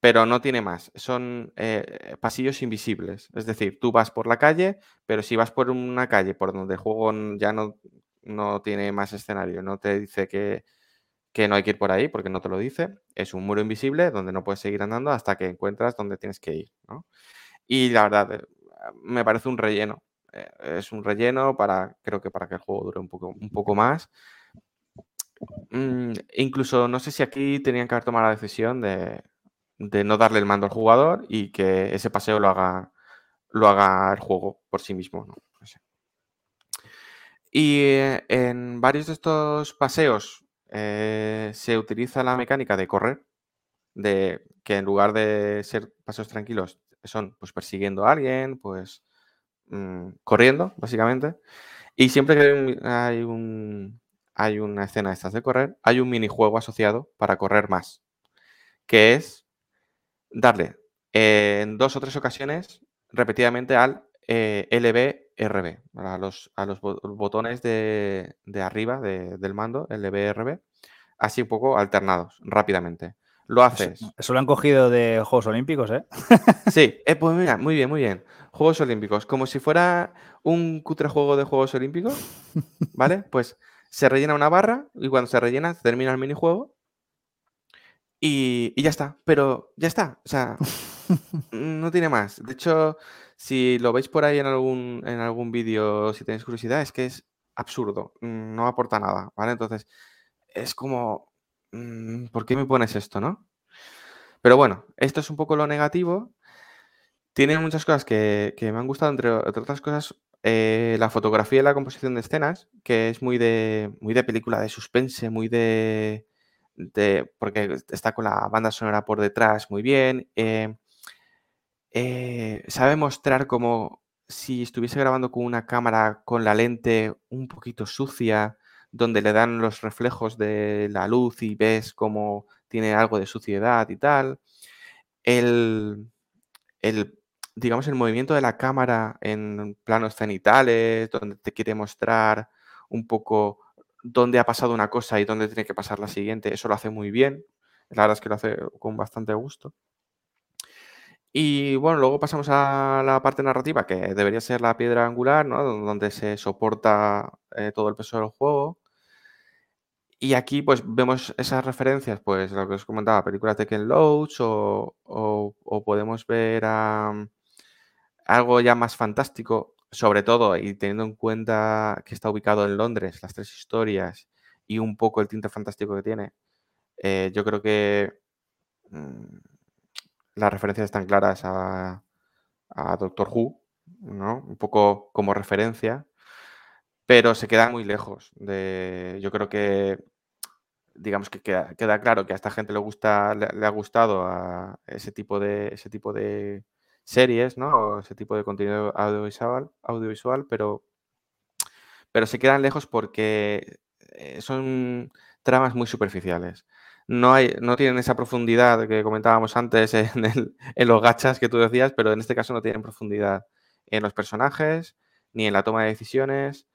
Speaker 1: pero no tiene más. Son eh, pasillos invisibles. Es decir, tú vas por la calle, pero si vas por una calle por donde el juego ya no no tiene más escenario, no te dice que, no hay que ir por ahí porque no te lo dice. Es un muro invisible donde no puedes seguir andando hasta que encuentras donde tienes que ir. Y la verdad, eh, me parece un relleno. Eh, es un relleno para, creo que para que el juego dure un poco, un poco más. Mm, incluso no sé si aquí tenían que haber tomado la decisión de, no darle el mando al jugador y que ese paseo lo haga, lo haga el juego por sí mismo. ¿no? Y eh, en varios de estos paseos eh, se utiliza la mecánica de correr, de que en lugar de ser paseos tranquilos son pues persiguiendo a alguien, pues mm, corriendo, básicamente. Y siempre que hay, un, hay una escena de estas de correr, hay un minijuego asociado para correr más, que es darle en dos o tres ocasiones repetidamente al eh, LB, a los, a los botones de, arriba del mando, LB, RB, así un poco alternados, rápidamente. Lo haces.
Speaker 2: Eso, lo han cogido de Juegos Olímpicos, ¿eh?
Speaker 1: Sí, eh, pues mira, muy bien, muy bien. Juegos Olímpicos, como si fuera un cutre juego de Juegos Olímpicos, ¿vale? Pues se rellena una barra y cuando se rellena termina el minijuego y, y ya está. Pero ya está, o sea, no tiene más. De hecho, si lo veis por ahí en algún, en algún vídeo, si tenéis curiosidad, es que es absurdo, mm, no aporta nada, ¿vale? Entonces, es como, mm, ¿por qué me pones esto, no? Pero bueno, esto es un poco lo negativo. Tiene muchas cosas que, me han gustado, entre, otras cosas, eh, la fotografía y la composición de escenas, que es muy de, muy de película de suspense, muy de, de porque está con la banda sonora por detrás muy bien. Eh, eh, sabe mostrar como si estuviese grabando con una cámara con la lente un poquito sucia, donde le dan los reflejos de la luz y ves como tiene algo de suciedad y tal. El, el, digamos, el movimiento de la cámara en planos cenitales, donde te quiere mostrar un poco dónde ha pasado una cosa y dónde tiene que pasar la siguiente, eso lo hace muy bien. La verdad es que lo hace con bastante gusto. Y bueno, luego pasamos a la parte narrativa, que debería ser la piedra angular, ¿no? Donde se soporta eh, todo el peso del juego. Y aquí pues vemos esas referencias, pues lo que os comentaba, películas de Ken Loach o, o, podemos ver algo ya más fantástico, sobre todo, y teniendo en cuenta que está ubicado en Londres, las tres historias y un poco el tinte fantástico que tiene, eh, yo creo que... Mm, las referencias están claras a, Doctor Who, ¿no? Un poco como referencia, pero se queda muy lejos. Yo creo que. Digamos que queda, claro que a esta gente le gusta, le, ha gustado ese tipo de ese tipo de series, ¿no? Ese tipo de contenido audiovisual, audiovisual, pero, pero se quedan lejos porque eh, son tramas muy superficiales no, hay, no tienen esa profundidad que comentábamos antes en, los gachas que tú decías, pero en este caso no tienen profundidad en los personajes, ni en la toma de decisiones,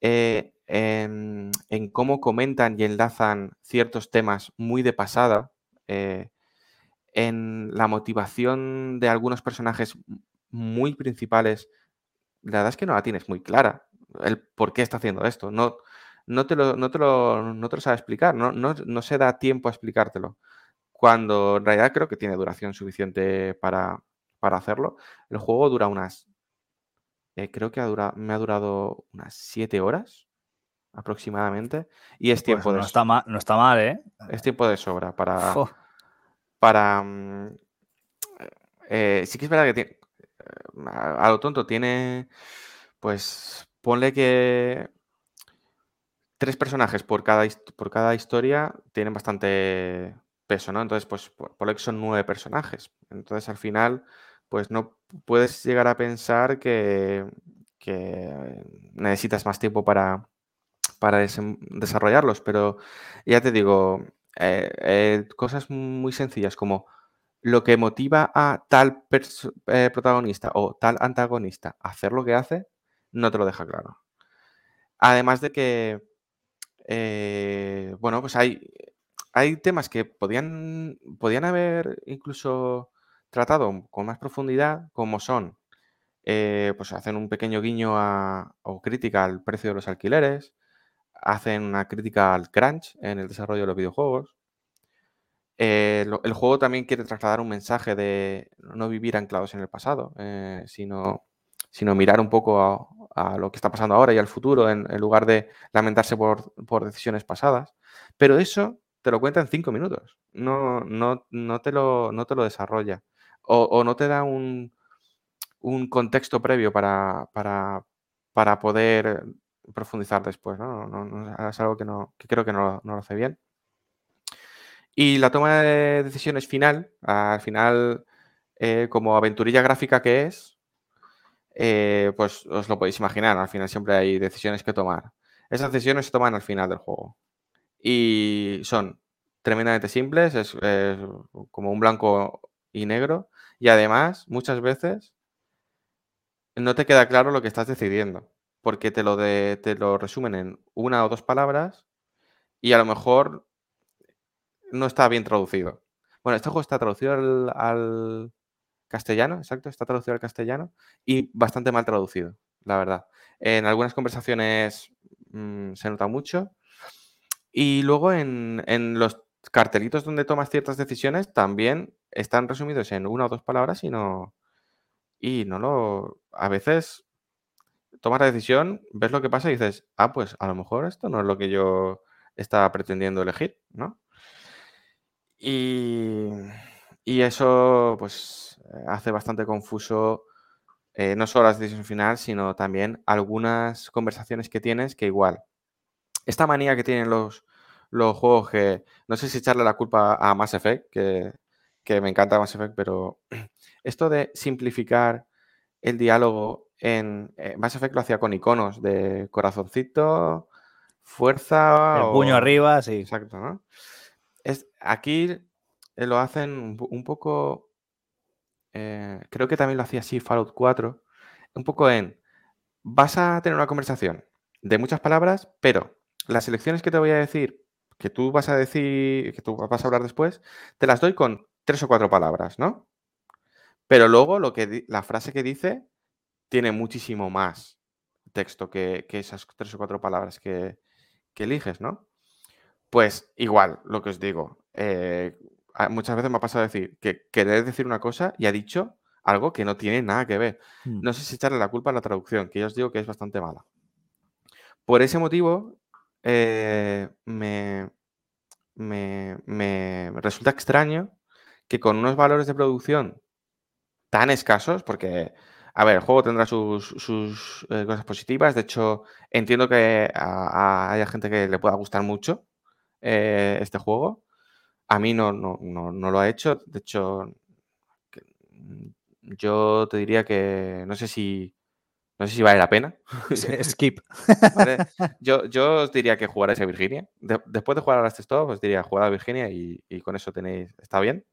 Speaker 1: eh, en, cómo comentan y enlazan ciertos temas muy de pasada, eh, en la motivación de algunos personajes muy principales, la verdad es que no la tienes muy clara, el por qué está haciendo esto. No, no, te, lo, no, te, lo, no te lo sabe explicar, no, no, se da tiempo a explicártelo. Cuando en realidad creo que tiene duración suficiente para, para hacerlo. El juego dura unas eh, creo que me ha durado unas 7 horas aproximadamente. Y es pues tiempo
Speaker 2: no
Speaker 1: de
Speaker 2: está mal, No está mal, ¿eh?
Speaker 1: Es tiempo de sobra para. Para. Mm, eh, sí que es verdad que tiene, eh, a, lo tonto tiene. Pues ponle que. Tres personajes por cada, por cada historia tienen bastante peso, ¿no? Entonces, pues ponle que son nueve personajes. Entonces, al final pues no puedes llegar a pensar que, necesitas más tiempo para, para desarrollarlos, pero ya te digo, eh, eh, cosas muy sencillas como lo que motiva a tal eh, protagonista o tal antagonista a hacer lo que hace, no te lo deja claro. Además de que, bueno, pues hay, hay temas que podían, podían haber incluso tratado con más profundidad, como son, eh, pues hacen un pequeño guiño o crítica al precio de los alquileres, hacen una crítica al crunch en el desarrollo de los videojuegos. Eh, el juego también quiere trasladar un mensaje de no vivir anclados en el pasado, eh, sino, sino, mirar un poco a, lo que está pasando ahora y al futuro, en, lugar de lamentarse por, por, decisiones pasadas. Pero eso te lo cuenta en cinco minutos, no, no, no, te, lo, no te lo desarrolla o, no te da un, contexto previo para, para, poder profundizar después, ¿no? es algo que, no, creo que no, lo hace bien. Y la toma de decisiones final, al final, eh, como aventurilla gráfica que es, eh, pues os lo podéis imaginar, al final siempre hay decisiones que tomar. Esas decisiones se toman al final del juego. Y son tremendamente simples, es como un blanco y negro. Y además, muchas veces no te queda claro lo que estás decidiendo, porque te lo, de, te lo resumen en una o dos palabras y a lo mejor no está bien traducido. Bueno, este juego está traducido al, castellano, exacto, está traducido al castellano y bastante mal traducido, la verdad. En algunas conversaciones mm, se nota mucho. Y luego en, en, los cartelitos donde tomas ciertas decisiones también están resumidos en una o dos palabras y no, y no lo... A veces tomas la decisión, ves lo que pasa y dices, ah, pues a lo mejor esto no es lo que yo estaba pretendiendo elegir, ¿no? Y, y eso pues hace bastante confuso eh, no solo la decisión final, sino también algunas conversaciones que tienes que igual. Esta manía que tienen los, los juegos que, no sé si echarle la culpa a Mass Effect, que, me encanta Mass Effect, pero esto de simplificar el diálogo en eh, Mass Effect lo hacía con iconos de corazoncito, fuerza.
Speaker 2: El puño arriba, sí.
Speaker 1: Exacto, ¿no? Es, aquí eh, lo hacen un, poco. Eh, creo que también lo hacía así Fallout 4. Un poco en. Vas a tener una conversación de muchas palabras, pero las elecciones que te voy a decir que tú vas a decir, que tú vas a hablar después, te las doy con tres o cuatro palabras, ¿no? Pero luego lo que la frase que dice tiene muchísimo más texto que, esas tres o cuatro palabras que, eliges, ¿no? Pues igual, lo que os digo, eh, muchas veces me ha pasado decir que querés decir una cosa y ha dicho algo que no tiene nada que ver. Hmm. No sé si echarle la culpa a la traducción, que ya os digo que es bastante mala. Por ese motivo, eh, me, me, resulta extraño que con unos valores de producción tan escasos, porque, a ver, el juego tendrá sus, eh, cosas positivas, de hecho, entiendo que haya gente que le pueda gustar mucho eh, este juego. A mí no, no, no, lo ha hecho, de hecho, yo te diría que no sé si no sé si vale la pena.
Speaker 2: Skip.
Speaker 1: Yo, yo os diría que jugarais a Virginia. después de jugar a las Stop, os diría jugar a Virginia y, con eso tenéis. Está bien.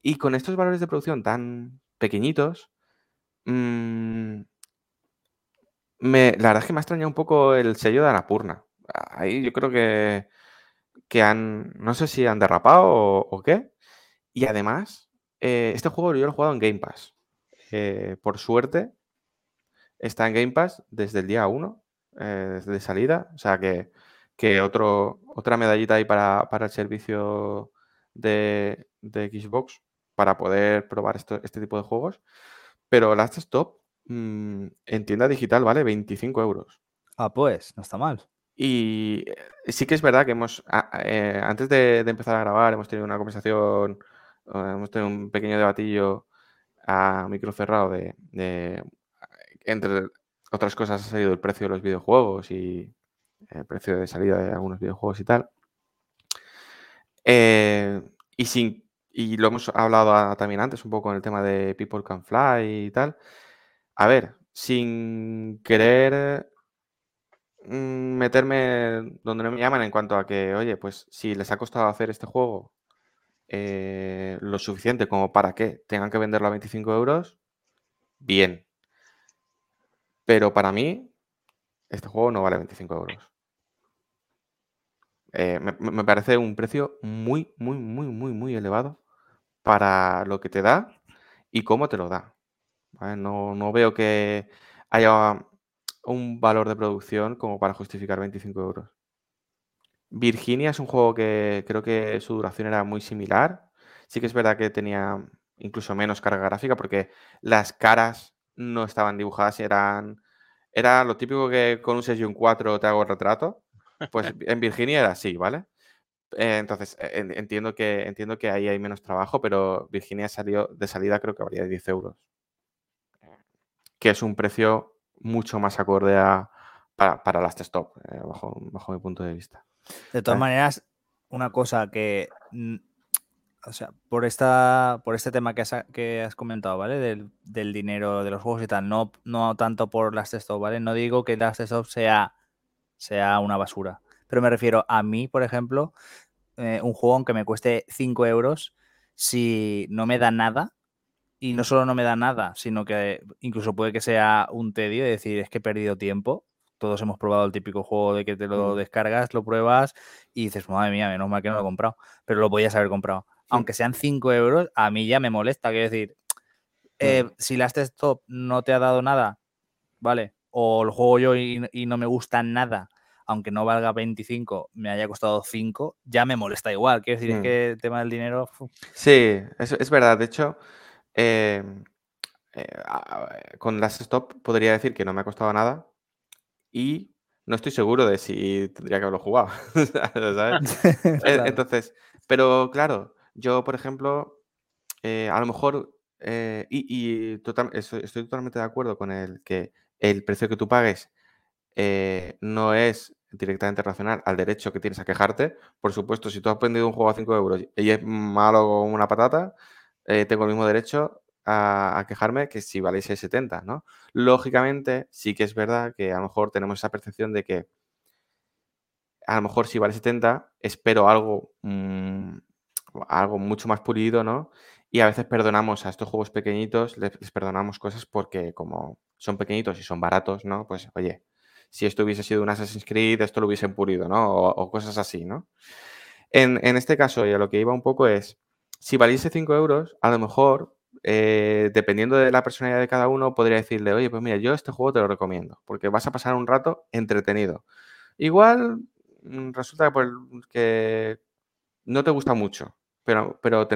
Speaker 1: Y con estos valores de producción tan pequeñitos, mm, me, la verdad es que me ha extrañado un poco el sello de Anapurna. Ahí yo creo que, que han, no sé si han derrapado o, qué. Y además, eh, este juego yo lo he jugado en Game Pass. Eh, por suerte, está en Game Pass desde el día 1, eh, desde salida. O sea que, que otro, otra medallita ahí para, para el servicio de, de, Xbox para poder probar este tipo de juegos. Pero Last Stop mm, en tienda digital vale 25 euros.
Speaker 2: Ah, pues, no está mal.
Speaker 1: Y eh, sí que es verdad que hemos, eh, antes de, empezar a grabar, hemos tenido una conversación, hemos tenido un pequeño debatillo a micro cerrado de, entre otras cosas, ha salido el precio de los videojuegos y el precio de salida de algunos videojuegos y tal. Eh, y, sin, y lo hemos hablado también antes un poco en el tema de People Can Fly y tal. A ver, sin querer meterme donde no me llaman en cuanto a que, oye, pues si les ha costado hacer este juego eh, lo suficiente como para que tengan que venderlo a 25 euros, bien. Pero para mí, este juego no vale 25 euros. Eh, me, parece un precio muy, muy, muy, muy, muy elevado para lo que te da y cómo te lo da. No, veo que haya un valor de producción como para justificar 25 euros. Virginia es un juego que creo que su duración era muy similar. Sí que es verdad que tenía incluso menos carga gráfica porque las caras no estaban dibujadas, eran... Era lo típico que con un 6 y un 4 te hago el retrato. Pues en Virginia era así, ¿vale? Eh, entonces, e, entiendo, que, entiendo que ahí hay menos trabajo, pero Virginia salió de salida creo que habría 10 euros. Que es un precio mucho más acorde a, para, las stop, eh, bajo, bajo, mi punto de vista.
Speaker 2: De todas maneras, una cosa que, o sea, por, esta, por este tema que has, que has comentado, ¿vale? Del, dinero de los juegos y tal, no, no tanto por las stop, ¿vale? No digo que las stop sea sea una basura. Pero me refiero a mí, por ejemplo, eh, un juego aunque me cueste 5 euros, si no me da nada, y no solo no me da nada, sino que incluso puede que sea un tedio, es decir, es que he perdido tiempo. Todos hemos probado el típico juego de que te lo mm. descargas, lo pruebas y dices, madre mía, menos mal que no lo he comprado, pero lo podías haber comprado. Aunque sean 5 euros, a mí ya me molesta. Quiero decir, eh, si la Stop no te ha dado nada, vale, o lo juego yo y, no me gusta nada, aunque no valga 25, me haya costado 5, ya me molesta igual. Quiero decir, es mm. que el tema del dinero.
Speaker 1: Sí, es, es verdad. De hecho, em, eh, con las stop podría decir que no me ha costado nada y no estoy seguro de si tendría que haberlo jugado. Entonces, pero claro, yo, por ejemplo, eh, a lo mejor, eh, y, total, estoy, estoy, totalmente de acuerdo con el que el precio que tú pagues eh, no es directamente relacional al derecho que tienes a quejarte. Por supuesto, si tú has vendido un juego a 5 euros y es malo como una patata, eh, tengo el mismo derecho a, quejarme que si vale 6,70, ¿no? Lógicamente, sí que es verdad que a lo mejor tenemos esa percepción de que a lo mejor si vale 70, espero algo, mm, algo mucho más pulido, ¿no? Y a veces perdonamos a estos juegos pequeñitos, les, perdonamos cosas porque como son pequeñitos y son baratos, ¿no? Pues oye, si esto hubiese sido un Assassin's Creed, esto lo hubiesen pulido, ¿no? O, cosas así, ¿no? En, este caso, y a lo que iba un poco es, si valiese 5 euros, a lo mejor, eh, dependiendo de la personalidad de cada uno, podría decirle, oye, pues mira, yo este juego te lo recomiendo, porque vas a pasar un rato entretenido. Igual mm, resulta que no te gusta mucho, pero, te,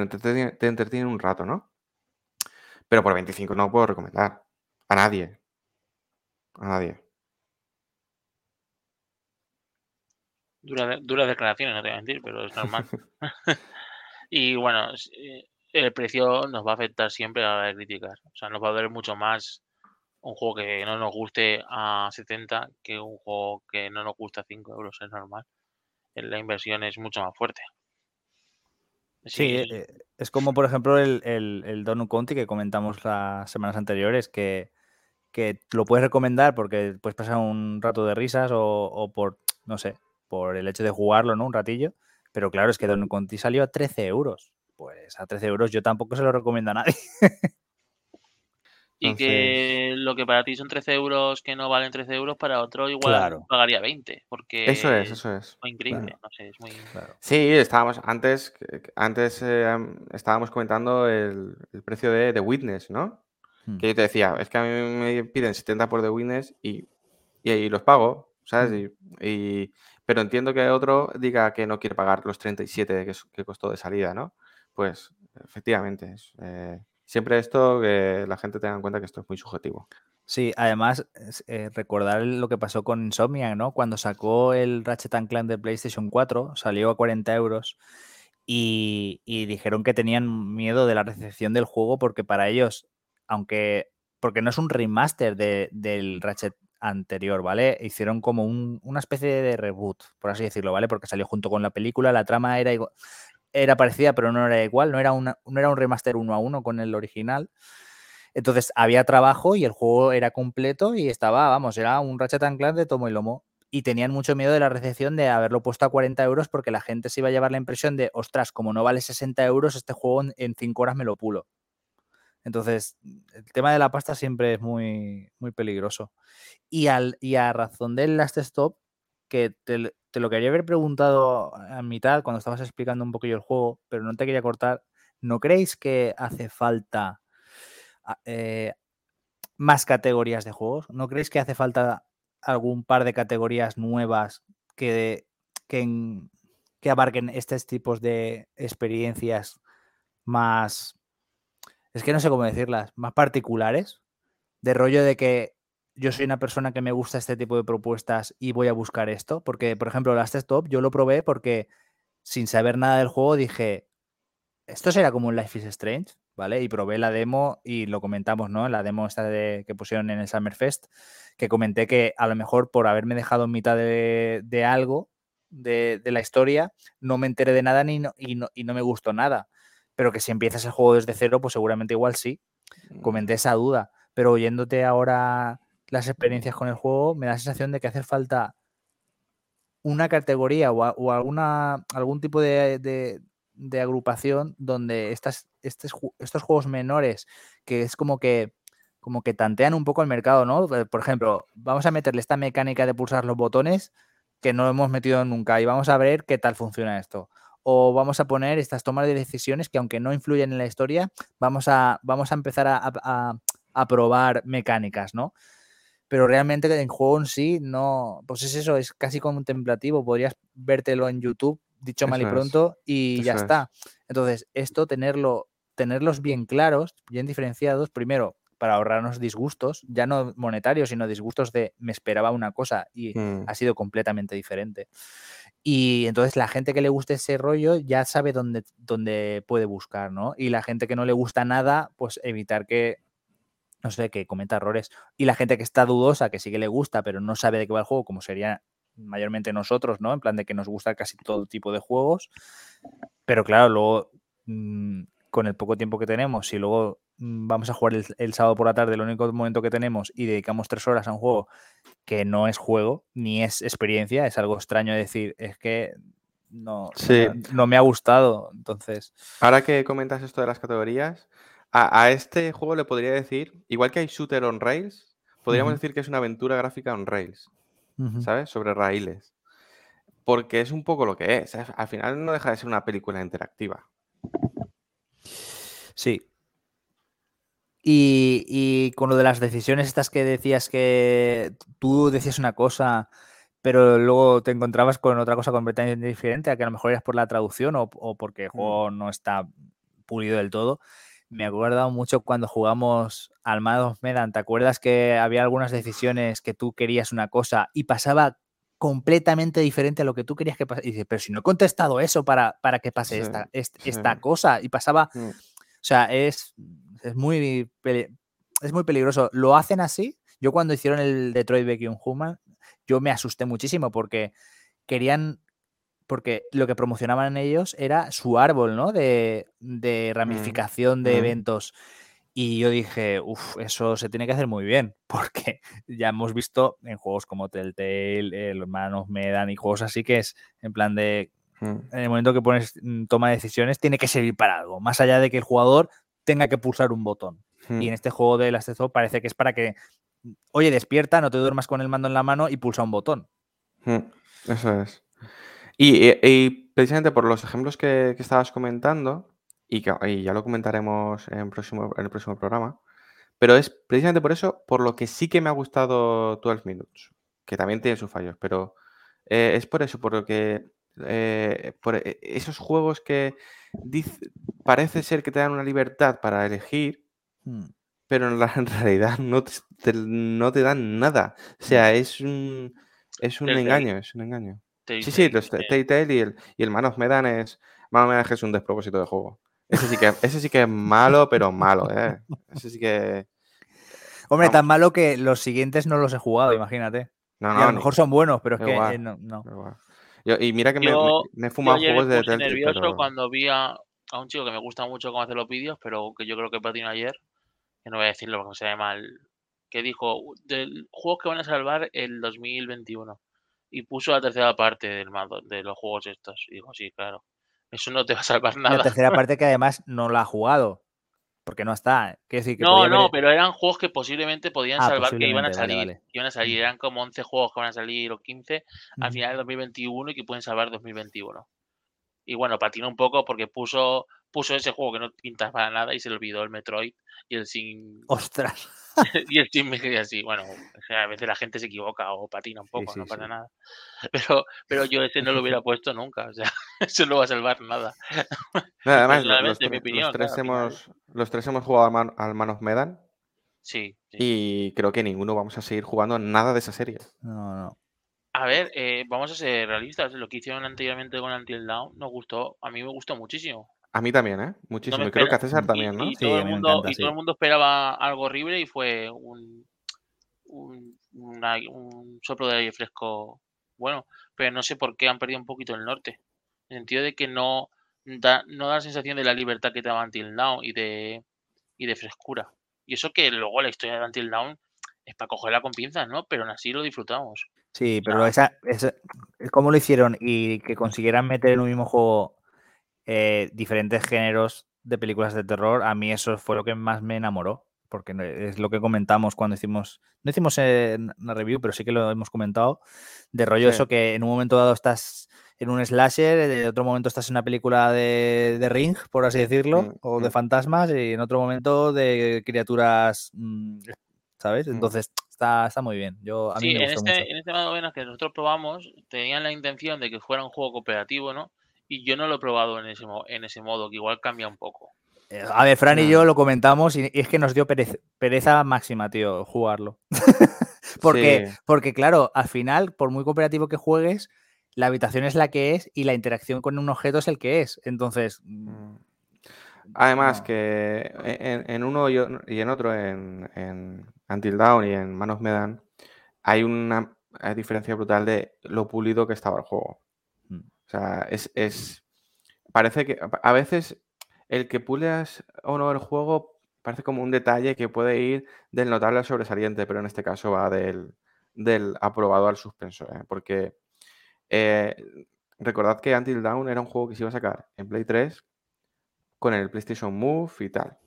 Speaker 1: entretiene, un rato, ¿no? Pero por 25 no puedo recomendar. A nadie. A nadie.
Speaker 3: Dura, dura declaraciones, no te voy a mentir, pero es normal. y bueno, eh, el precio nos va a afectar siempre a la de criticar. O sea, nos va a doler mucho más un juego que no nos guste a 70 que un juego que no nos gusta a 5 euros, es normal. La inversión es mucho más fuerte.
Speaker 2: Sí, eh, es como por ejemplo el, el, Donut Conti que comentamos las semanas anteriores, que, que, lo puedes recomendar porque puedes pasar un rato de risas o, por, no sé, por el hecho de jugarlo, ¿no? Un ratillo. Pero claro, es que Donut Conti salió a 13 euros. Pues a 13 euros yo tampoco se lo recomiendo a nadie.
Speaker 3: Y que lo que para ti son 13 euros que no valen 13 euros, para otro igual pagaría 20. Porque
Speaker 1: eso es, eso es.
Speaker 3: Muy increíble, no sé, es muy...
Speaker 1: Sí, estábamos, antes, antes eh, estábamos comentando el, precio de The Witness, ¿no? Hmm. Que yo te decía, es que a mí me piden 70 por The Witness y, y, los pago, ¿sabes? Hmm. Y, pero entiendo que otro diga que no quiere pagar los 37 que, que costó de salida, ¿no? Pues efectivamente, eh, siempre esto, que la gente tenga en cuenta que esto es muy subjetivo.
Speaker 2: Sí, además, eh, recordar lo que pasó con Insomniac, ¿no? Cuando sacó el Ratchet Clank de PlayStation 4, salió a 40 euros y, dijeron que tenían miedo de la recepción del juego porque para ellos, aunque, porque no es un remaster del Ratchet anterior, ¿vale? Hicieron como una especie de reboot, por así decirlo, ¿vale? Porque salió junto con la película, la trama era igual era parecida, pero no era igual, no era, no era un remaster uno a uno con el original. Entonces había trabajo y el juego era completo y estaba, vamos, era un Ratchet Clank de tomo y lomo. Y tenían mucho miedo de la recepción de haberlo puesto a 40 euros porque la gente se iba a llevar la impresión de, ostras, como no vale 60 euros, este juego en 5 horas me lo pulo. Entonces, el tema de la pasta siempre es muy, muy peligroso. Y, al, y a razón del Last Stop, que te, lo quería haber preguntado a mitad cuando estabas explicando un poquillo el juego, pero no te quería cortar. ¿No creéis que hace falta ah, eh, más categorías de juegos? ¿No creéis que hace falta algún par de categorías nuevas que, que, que abarquen estos tipos de experiencias más, es que no sé cómo decirlas, más particulares? De rollo de que yo soy una persona que me gusta este tipo de propuestas y voy a buscar esto. Porque, por ejemplo, Last Stop yo lo probé porque sin saber nada del juego dije, esto será como un Life is Strange, ¿vale? Y probé la demo y lo comentamos, ¿no? La demo esta que pusieron en el Summerfest, que comenté que a lo mejor por haberme dejado en mitad de, algo de, la historia, no me enteré de nada ni y, no, y no me gustó nada. Pero que si empiezas el juego desde cero, pues seguramente igual sí. Comenté mm. esa duda. Pero oyéndote ahora las experiencias con el juego, me da la sensación de que hace falta una categoría o, alguna, algún tipo de, agrupación donde estas, estos, estos juegos menores, que es como que como que tantean un poco el mercado, ¿no? Eh, por ejemplo, vamos a meterle esta mecánica de pulsar los botones que no hemos metido nunca y vamos a ver qué tal funciona esto. O vamos a poner estas tomas de decisiones que aunque no influyen en la historia, vamos a, vamos a empezar a, a probar mecánicas, ¿no? pero realmente en juego en sí no, pues es eso, es casi contemplativo, podrías vértelo en YouTube, dicho mal y pronto, y ya está. Entonces, esto, tenerlo, tenerlos bien claros, bien diferenciados, primero, para ahorrarnos disgustos, ya no monetarios, sino disgustos de me esperaba una cosa y mm. ha sido completamente diferente. Y entonces la gente que le guste ese rollo ya sabe dónde, dónde puede buscar, ¿no? Y la gente que no le gusta nada, pues evitar que no sé, que cometa errores. Y la gente que está dudosa, que sí que le gusta, pero no sabe de qué va el juego, como sería mayormente nosotros, ¿no? En plan de que nos gusta casi todo tipo de juegos. Pero claro, luego, mm, con el poco tiempo que tenemos, si luego mm, vamos a jugar el, sábado por la tarde, el único momento que tenemos, y dedicamos tres horas a un juego que no es juego, ni es experiencia, es algo extraño decir, es que no, no me ha gustado. Entonces.
Speaker 1: Ahora que comentas esto de las categorías, a, este juego le podría decir, igual que hay Shooter on Rails, podríamos decir que es una aventura gráfica on Rails, ¿sabes? Sobre raíles. Porque es un poco lo que es. Al final no deja de ser una película interactiva.
Speaker 2: Sí. Y, y, con lo de las decisiones estas que decías que tú decías una cosa, pero luego te encontrabas con otra cosa completamente diferente, a que a lo mejor eras por la traducción o, o porque el mm. juego no está pulido del todo me acuerdo mucho cuando jugamos al Mados Medan. ¿Te acuerdas que había algunas decisiones que tú querías una cosa y pasaba completamente diferente a lo que tú querías que pasara? Y dices, pero si no he contestado eso para, para que pase esta, esta, cosa. Y pasaba. Mm. O sea, es, es, muy, es muy peligroso. Lo hacen así. Yo cuando hicieron el Detroit Become Human, yo me asusté muchísimo porque querían porque lo que promocionaban ellos era su árbol, ¿no? De, de mm, ramificación de mm. eventos. Y yo dije, uff, eso se tiene que hacer muy bien, porque ya hemos visto en juegos como Telltale, el Manos Medan y juegos así que es en plan de. En el momento que pones toma decisiones, tiene que servir para algo, más allá de que el jugador tenga que pulsar un botón. Y
Speaker 1: Hmm.
Speaker 2: en este juego de Last of Us parece que es para que, oye, despierta, no te duermas con el mando en la mano y pulsa un botón.
Speaker 1: Mm, Eso es. Y, y- y precisamente por los ejemplos que, que estabas comentando, y, que, y ya lo comentaremos en, próximo, en el próximo programa, pero es precisamente por eso por lo que sí que me ha gustado 12 Minutes, que también tiene sus fallos, pero eh, es por eso, por lo que eh, por e- esos juegos que dice- parece ser que te dan una libertad para elegir,
Speaker 2: Hmm.
Speaker 1: pero en, la, en realidad no te, te- no te dan nada. O sea, es un, es un engaño, es un engaño. Sí, sí, los
Speaker 3: eh,
Speaker 1: Telltale y el, y el Man of Medan es. Man of Medan es un despropósito de juego. Ese sí que, ese sí que es malo, pero malo, ¿eh? Ese sí que.
Speaker 2: Hombre, tan malo que los siguientes no los he jugado, imagínate.
Speaker 1: No,
Speaker 2: y a lo mejor son buenos, pero es que eh, no. no.
Speaker 1: Yo- y mira que me,
Speaker 3: Yo-
Speaker 1: me- me he fumado juegos de Telltale,
Speaker 3: nervioso
Speaker 1: pero.
Speaker 3: cuando vi a, a un chico que me gusta mucho cómo hace los vídeos, pero que yo creo que patinó ayer, que no voy a decirlo porque se ve mal, que dijo, "U- del juegos que van a salvar el 2021. Y puso la tercera parte del mando, de los juegos estos. Y digo, sí, claro. Eso no te va a salvar
Speaker 2: La
Speaker 3: nada.
Speaker 2: tercera parte que además no la ha jugado. Porque no está. Decir que
Speaker 3: No, no,
Speaker 2: haber-
Speaker 3: pero eran juegos que posiblemente podían
Speaker 2: Ah,
Speaker 3: salvar que iban a
Speaker 2: posiblemente,
Speaker 3: salir.
Speaker 2: vale, vale.
Speaker 3: iban a salir. Eran como 11 juegos que van a salir o 15 al final de 2021 y que pueden salvar 2021. Y bueno, patinó un poco porque puso puso ese juego que no pinta para nada y se le olvidó el Metroid y el Sin
Speaker 2: Ostras.
Speaker 3: y el Sin Megami así. Bueno, a veces la gente se equivoca o patina un poco,
Speaker 2: sí,
Speaker 3: no pasa
Speaker 2: sí.
Speaker 3: nada. Pero pero yo ese no lo hubiera puesto nunca, o sea, eso no va a salvar nada.
Speaker 1: No, además, lo- los,
Speaker 3: mi
Speaker 1: tres-
Speaker 3: opinión,
Speaker 1: los tres
Speaker 3: claro, al final.
Speaker 1: hemos, los tres hemos jugado al Man, al Man of Medan
Speaker 3: Sí, sí.
Speaker 1: y creo que ninguno vamos a seguir jugando nada de esa serie.
Speaker 2: No, no.
Speaker 3: A ver, eh, vamos a ser realistas. Lo que hicieron anteriormente con Until Dawn nos gustó. A mí me gustó muchísimo.
Speaker 1: A mí también, ¿eh? Muchísimo. y creo que a César también, ¿no?
Speaker 3: Y, todo el mundo,
Speaker 2: encanta,
Speaker 3: y todo el mundo esperaba algo horrible y fue un, un, una- un soplo de aire fresco bueno. Pero no sé por qué han perdido un poquito el norte. En el sentido de que no da, no da la sensación de la libertad que te daba Until Dawn y de, y de frescura. Y eso que luego la historia de Until Dawn es para cogerla con pinzas, ¿no? Pero aún así lo disfrutamos.
Speaker 2: Sí, pero esa, esa- cómo lo hicieron y que consiguieran meter en un mismo juego eh, diferentes géneros de películas de terror, a mí eso fue lo que más me enamoró. Porque es lo que comentamos cuando hicimos, no hicimos eh, una review, pero sí que lo hemos comentado, de rollo
Speaker 1: Sí.
Speaker 2: eso que en un momento dado estás en un slasher, en otro momento estás en una película de, de Ring, por así decirlo,
Speaker 1: Mm,
Speaker 2: o de
Speaker 1: mm.
Speaker 2: fantasmas, y en otro momento de criaturas, mm, ¿sabes? Entonces está, está muy bien. Yo, a mí
Speaker 3: Sí,
Speaker 2: me
Speaker 3: en este,
Speaker 2: mucho.
Speaker 3: en este Madovenas que nosotros probamos, tenían la intención de que fuera un juego cooperativo, ¿no? Y yo no lo he probado en ese, en ese modo, que igual cambia un poco.
Speaker 2: Eh, A ver, Fran y yo lo comentamos y y es que nos dio pereza, pereza máxima, tío, jugarlo. porque,
Speaker 1: Sí.
Speaker 2: porque, claro, al final, por muy cooperativo que juegues, la habitación es la que es y la interacción con un objeto es el que es. Entonces, mm,
Speaker 1: Mm. Además
Speaker 2: no.
Speaker 1: que en, en uno y en otro, en, en Until Dawn y en Man of Medan, hay una diferencia brutal de lo pulido que estaba el juego.
Speaker 2: Mm.
Speaker 1: O sea, es, es- Parece que a veces el que puleas o no el juego parece como un detalle que puede ir del notable al sobresaliente, pero en este caso va del, del aprobado al suspenso, ¿eh? Porque eh, recordad que Until Dawn era un juego que se iba a sacar en Play 3 con el PlayStation Move y tal.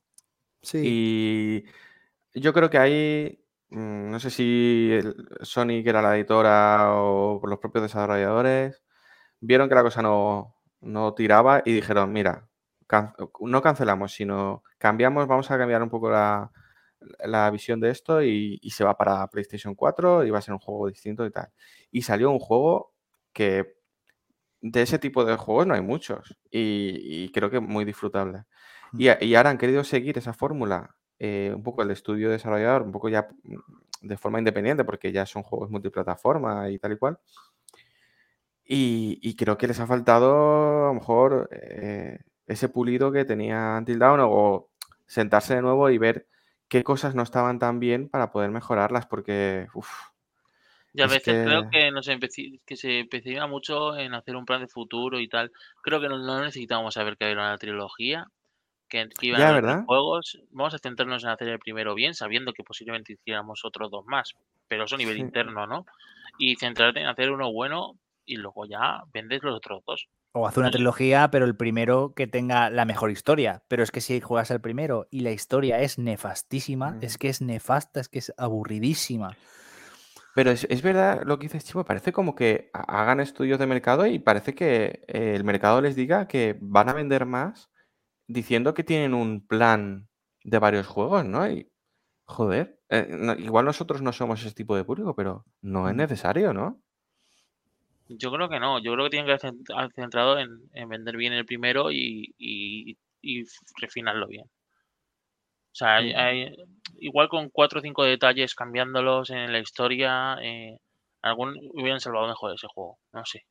Speaker 2: sí.
Speaker 1: Y yo creo que ahí, mm, no sé si Sony, que era la editora, o los propios desarrolladores, vieron que la cosa no, no tiraba y dijeron, mira, can- no cancelamos, sino cambiamos, vamos a cambiar un poco la, la visión de esto y, y se va para PlayStation 4 y va a ser un juego distinto y tal. Y salió un juego que de ese tipo de juegos no hay muchos y, y creo que muy disfrutable. Y, y ahora han querido seguir esa fórmula, eh, un poco el estudio desarrollador, un poco ya mm, de forma independiente, porque ya son juegos multiplataforma y tal y cual. Y, y creo que les ha faltado a lo mejor eh, ese pulido que tenía Until Dawn o sentarse de nuevo y ver qué cosas no estaban tan bien para poder mejorarlas, porque uf,
Speaker 3: Y a
Speaker 1: Es
Speaker 3: veces creo
Speaker 1: que-
Speaker 3: que, nos que se empecina mucho en hacer un plan de futuro y tal. Creo que no, no necesitamos saber que había una trilogía, que, que iban
Speaker 1: Ya,
Speaker 3: a haber juegos. Vamos a centrarnos en hacer el primero bien, sabiendo que posiblemente hiciéramos otros dos más, pero eso a nivel
Speaker 1: Sí.
Speaker 3: interno, ¿no? Y centrarte en hacer uno bueno y luego ya vendes los otros dos.
Speaker 2: O hace una trilogía, pero el primero que tenga la mejor historia. Pero es que si juegas el primero y la historia es nefastísima, es que es nefasta, es que es aburridísima.
Speaker 1: Pero es, verdad lo que dices, Chivo, parece como que hagan estudios de mercado y parece que eh, el mercado les diga que van a vender más diciendo que tienen un plan de varios juegos, ¿no? Y, joder, eh, igual nosotros no somos ese tipo de público, pero no es necesario, ¿no?
Speaker 3: Yo creo que no, yo creo que tienen que estar centrado en, vender bien el primero y, y refinarlo bien. O sea, igual con cuatro o cinco detalles cambiándolos en la historia, eh, algún hubieran salvado mejor ese juego. No sé.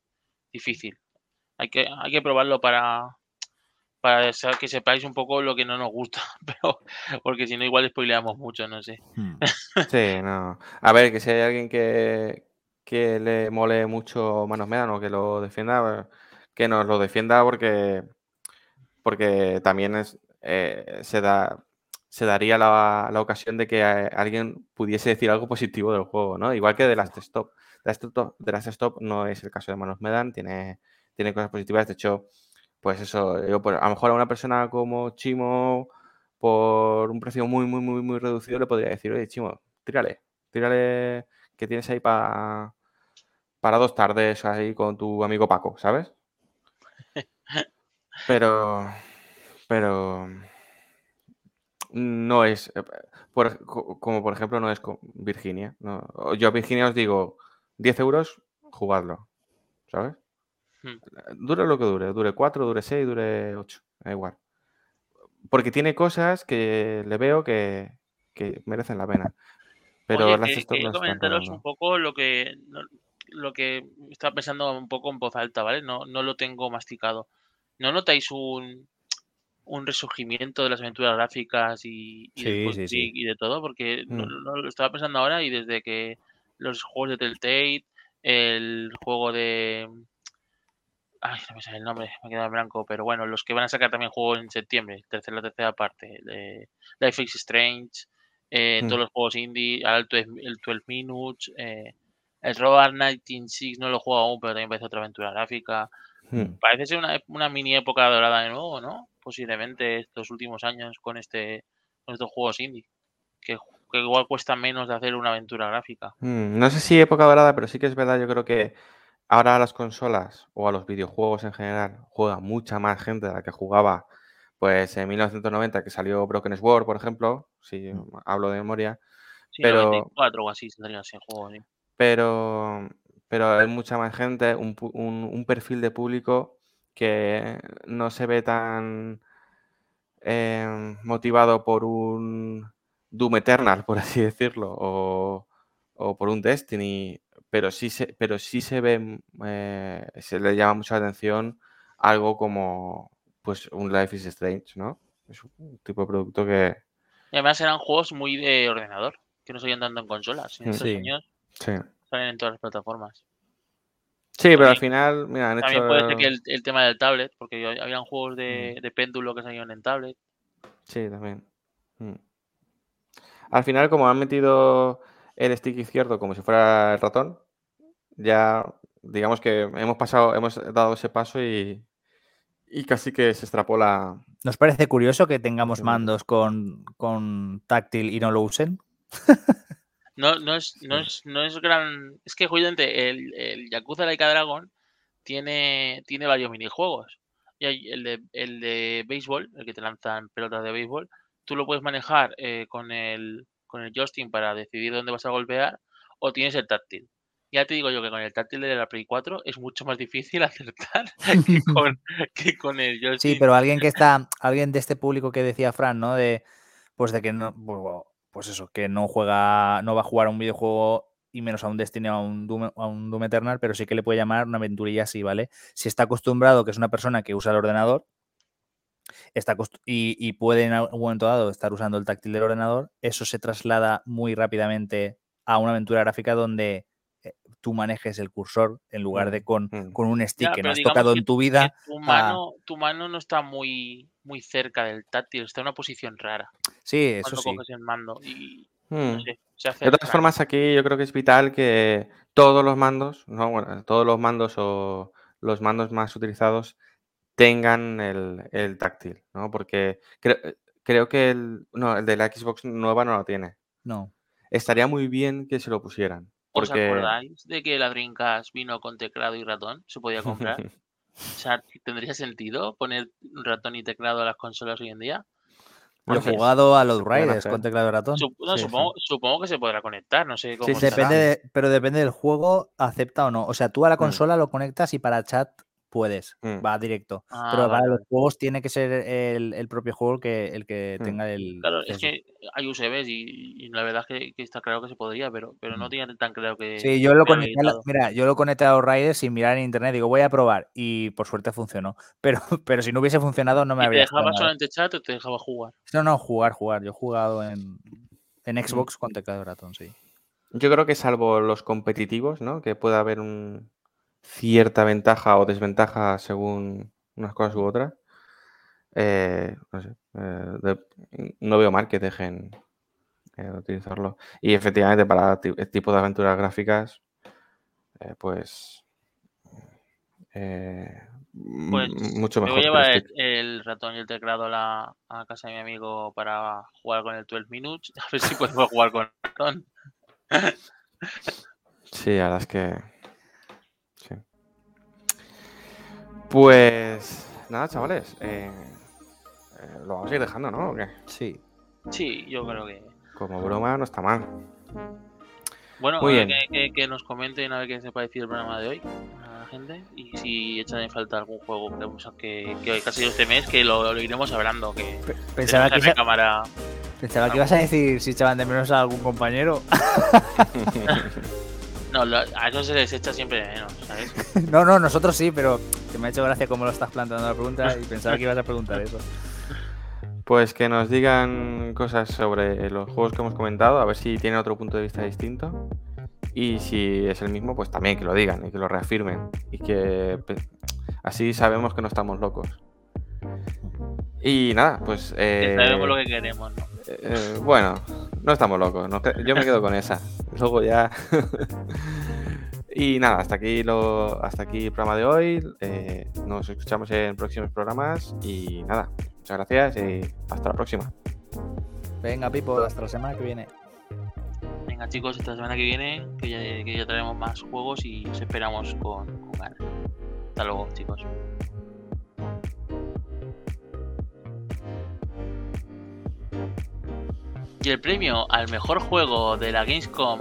Speaker 3: Difícil. Hay que, hay que probarlo para, para que sepáis un poco lo que no nos gusta. Pero, porque si no, igual spoileamos mucho, no sé.
Speaker 1: Hmm. Sí, no. A ver, que si hay alguien que, que le mole mucho Manos Medan o que lo defienda, que nos lo defienda porque, porque también es, eh, se da se daría la, ocasión de que eh, alguien pudiese decir algo positivo del juego, ¿no? Igual que de Last Stop. De Last Stop no es el caso de Manos Medan, tiene, tiene cosas positivas. De hecho, pues eso, yo, pues, a lo mejor a una persona como Chimo, por un precio muy, muy, muy, muy reducido, le podría decir, oye, Chimo, tírale, tírale que tienes ahí para para dos tardes ahí con tu amigo Paco, ¿sabes? Pero, pero no es, eh, como por ejemplo no es con Virginia. Yo a Virginia os digo, 10 euros, jugadlo, ¿sabes? Hmm. Dure lo que dure, dure 4, dure 6, dure 8, da igual. Porque tiene cosas que le veo que, merecen la pena. Pero
Speaker 3: Oye, las que, comentaros un poco lo que lo que estaba pensando un poco en voz alta, ¿vale? No, no lo tengo masticado. ¿No notáis un, un resurgimiento de las aventuras gráficas y, y, de todo, porque mm. lo estaba pensando ahora y desde que los juegos de Telltale, el juego de... Ay, no me sale el nombre, me queda blanco, pero bueno, los que van a sacar también juegos en septiembre, tercera, la tercera parte, de Life is Strange, eh, mm. todos los juegos indie, el 12, el 12 Minutes, eh, el Road 196 no lo he jugado aún, pero también parece otra aventura gráfica. Mm. Parece ser una, una mini época dorada de nuevo, ¿no? Posiblemente estos últimos años con este con estos juegos indie. Que, igual cuesta menos de hacer una aventura gráfica.
Speaker 1: Mm, no sé si época dorada, pero sí que es verdad, yo creo que ahora a las consolas o a los videojuegos en general juega mucha más gente de la que jugaba pues en 1990 que salió Broken Sword, por ejemplo, si mm. hablo de memoria. pero,
Speaker 3: 94 o así saldría ese juego.
Speaker 1: Pero, pero hay mucha más gente, un, un perfil de público que no se ve tan em, motivado por un Doom Eternal, por así decirlo, o, por un Destiny, pero sí se, pero sí se ve, eh, se le llama mucha atención algo como pues un Life is Strange, ¿no? Es un tipo de producto que...
Speaker 3: Y además eran juegos muy de ordenador, que no se tanto en consolas. En estos años salen en todas las plataformas.
Speaker 1: Sí, pero al final, mira, han
Speaker 3: También puede ser que el, tema del tablet, porque habían juegos mm. de, péndulo que salían en tablet.
Speaker 1: Sí, también. Mm. Al final, como han metido el stick izquierdo como si fuera el ratón, ya digamos que hemos pasado, hemos dado ese paso y, y casi que se extrapola.
Speaker 2: ¿Nos parece curioso que tengamos mandos con, con táctil y no lo usen?
Speaker 3: No, no, es, no, es, no es gran. Es que justamente el, el Yakuza Laika Dragon tiene, tiene varios minijuegos. Y hay el de, el de béisbol, el que te lanzan pelotas de béisbol, tú lo puedes manejar eh, con el con el joystick para decidir dónde vas a golpear, o tienes el táctil. Ya te digo yo que con el táctil de la Play 4 es mucho más difícil acertar que con, que con el joystick.
Speaker 2: Sí, pero alguien que está, alguien de este público que decía Fran, ¿no? De pues de que no, pues, eso, que no juega, no va a jugar a un videojuego y menos a un Destiny o a un Doom, a un Doom Eternal, pero sí que le puede llamar una aventurilla así, ¿vale? Si está acostumbrado, que es una persona que usa el ordenador, está y, puede en algún momento dado estar usando el táctil del ordenador, eso se traslada muy rápidamente a una aventura gráfica donde eh, tú manejes el cursor en lugar de mm, con, mm. con un stick que no has tocado en tu vida.
Speaker 3: Tu mano, tu mano no está muy, muy cerca del táctil, está en una posición rara.
Speaker 2: Sí, eso sí.
Speaker 3: el mando y,
Speaker 1: hmm. de todas formas, aquí yo creo que es vital que todos los mandos, no, bueno, todos los mandos o los mandos más utilizados tengan el, táctil, ¿no? Porque creo, que el, no, el de la Xbox nueva no lo tiene.
Speaker 2: No.
Speaker 1: Estaría muy bien que se lo pusieran.
Speaker 3: ¿Os acordáis de que la Dreamcast vino con teclado y ratón? ¿Se podía comprar? o sea, ¿tendría sentido poner ratón y teclado a las consolas hoy en día?
Speaker 2: Yo he jugado a los Riders con teclado y ratón.
Speaker 3: supongo, que se podrá conectar, no sé cómo.
Speaker 2: Sí, depende pero depende del juego, acepta o no. O sea, tú a la mm. consola lo conectas y para chat puedes, mm. va directo. Ah, pero para los juegos tiene que ser el, propio juego que, el que mm. tenga el.
Speaker 3: Claro, es que hay USBs y, la verdad es que, está claro que se podría, pero, pero no mm. tiene tan claro que.
Speaker 2: Sí, yo lo conecté, mira, yo lo conecté a los Riders sin mirar en internet, digo, voy a probar y por suerte funcionó. Pero, pero si no hubiese funcionado, no me habría.
Speaker 3: ¿Te dejaba solamente chat o te dejaba jugar?
Speaker 2: No, no, jugar, jugar. Yo he jugado en, en Xbox con teclado de ratón, sí.
Speaker 1: Yo creo que salvo los competitivos, ¿no? Que pueda haber un, cierta ventaja o desventaja según unas cosas u otras, eh, no, sé, eh, no, veo mal que dejen eh, utilizarlo. Y efectivamente para este tipo de aventuras gráficas, pues,
Speaker 3: pues mucho mejor. Me voy a llevar el, ratón y el teclado a, la, a casa de mi amigo para jugar con el 12 Minutes, a ver si podemos jugar con el ratón.
Speaker 1: Sí, la verdad es que Pues nada, chavales. Eh, eh, lo vamos a ir dejando, ¿no?
Speaker 2: Sí.
Speaker 3: Sí, yo creo que.
Speaker 1: Como broma no está mal.
Speaker 3: Bueno, Que, nos comenten a ver qué se parecido el programa de hoy a la gente y si echan en falta algún juego que, que, que ha sido este mes, que lo, iremos hablando. Que
Speaker 2: pensaba que, cámara... pensaba que ibas a decir si echaban de menos a algún compañero.
Speaker 3: No, a eso se les echa siempre de menos, ¿sabes?
Speaker 2: no, no, nosotros sí, pero que me ha hecho gracia cómo lo estás planteando la pregunta y pensaba que ibas a preguntar eso.
Speaker 1: Pues que nos digan cosas sobre los juegos que hemos comentado, a ver si tienen otro punto de vista distinto. Y si es el mismo, pues también que lo digan y que lo reafirmen. Y que así sabemos que no estamos locos. Y nada, pues.
Speaker 3: Eh, sabemos lo que queremos, ¿no?
Speaker 1: Eh, bueno, no estamos locos. yo me quedo con esa. Luego ya. y nada, hasta aquí lo, hasta aquí el programa de hoy. Eh, nos escuchamos en próximos programas. Y nada, muchas gracias y hasta la próxima.
Speaker 2: Venga, Pipo, hasta la semana que viene.
Speaker 3: Venga, chicos, hasta la semana que viene, que ya, que ya traemos más juegos y os esperamos con, con ganas. Hasta luego, chicos. Y el premio al mejor juego de la Gamescom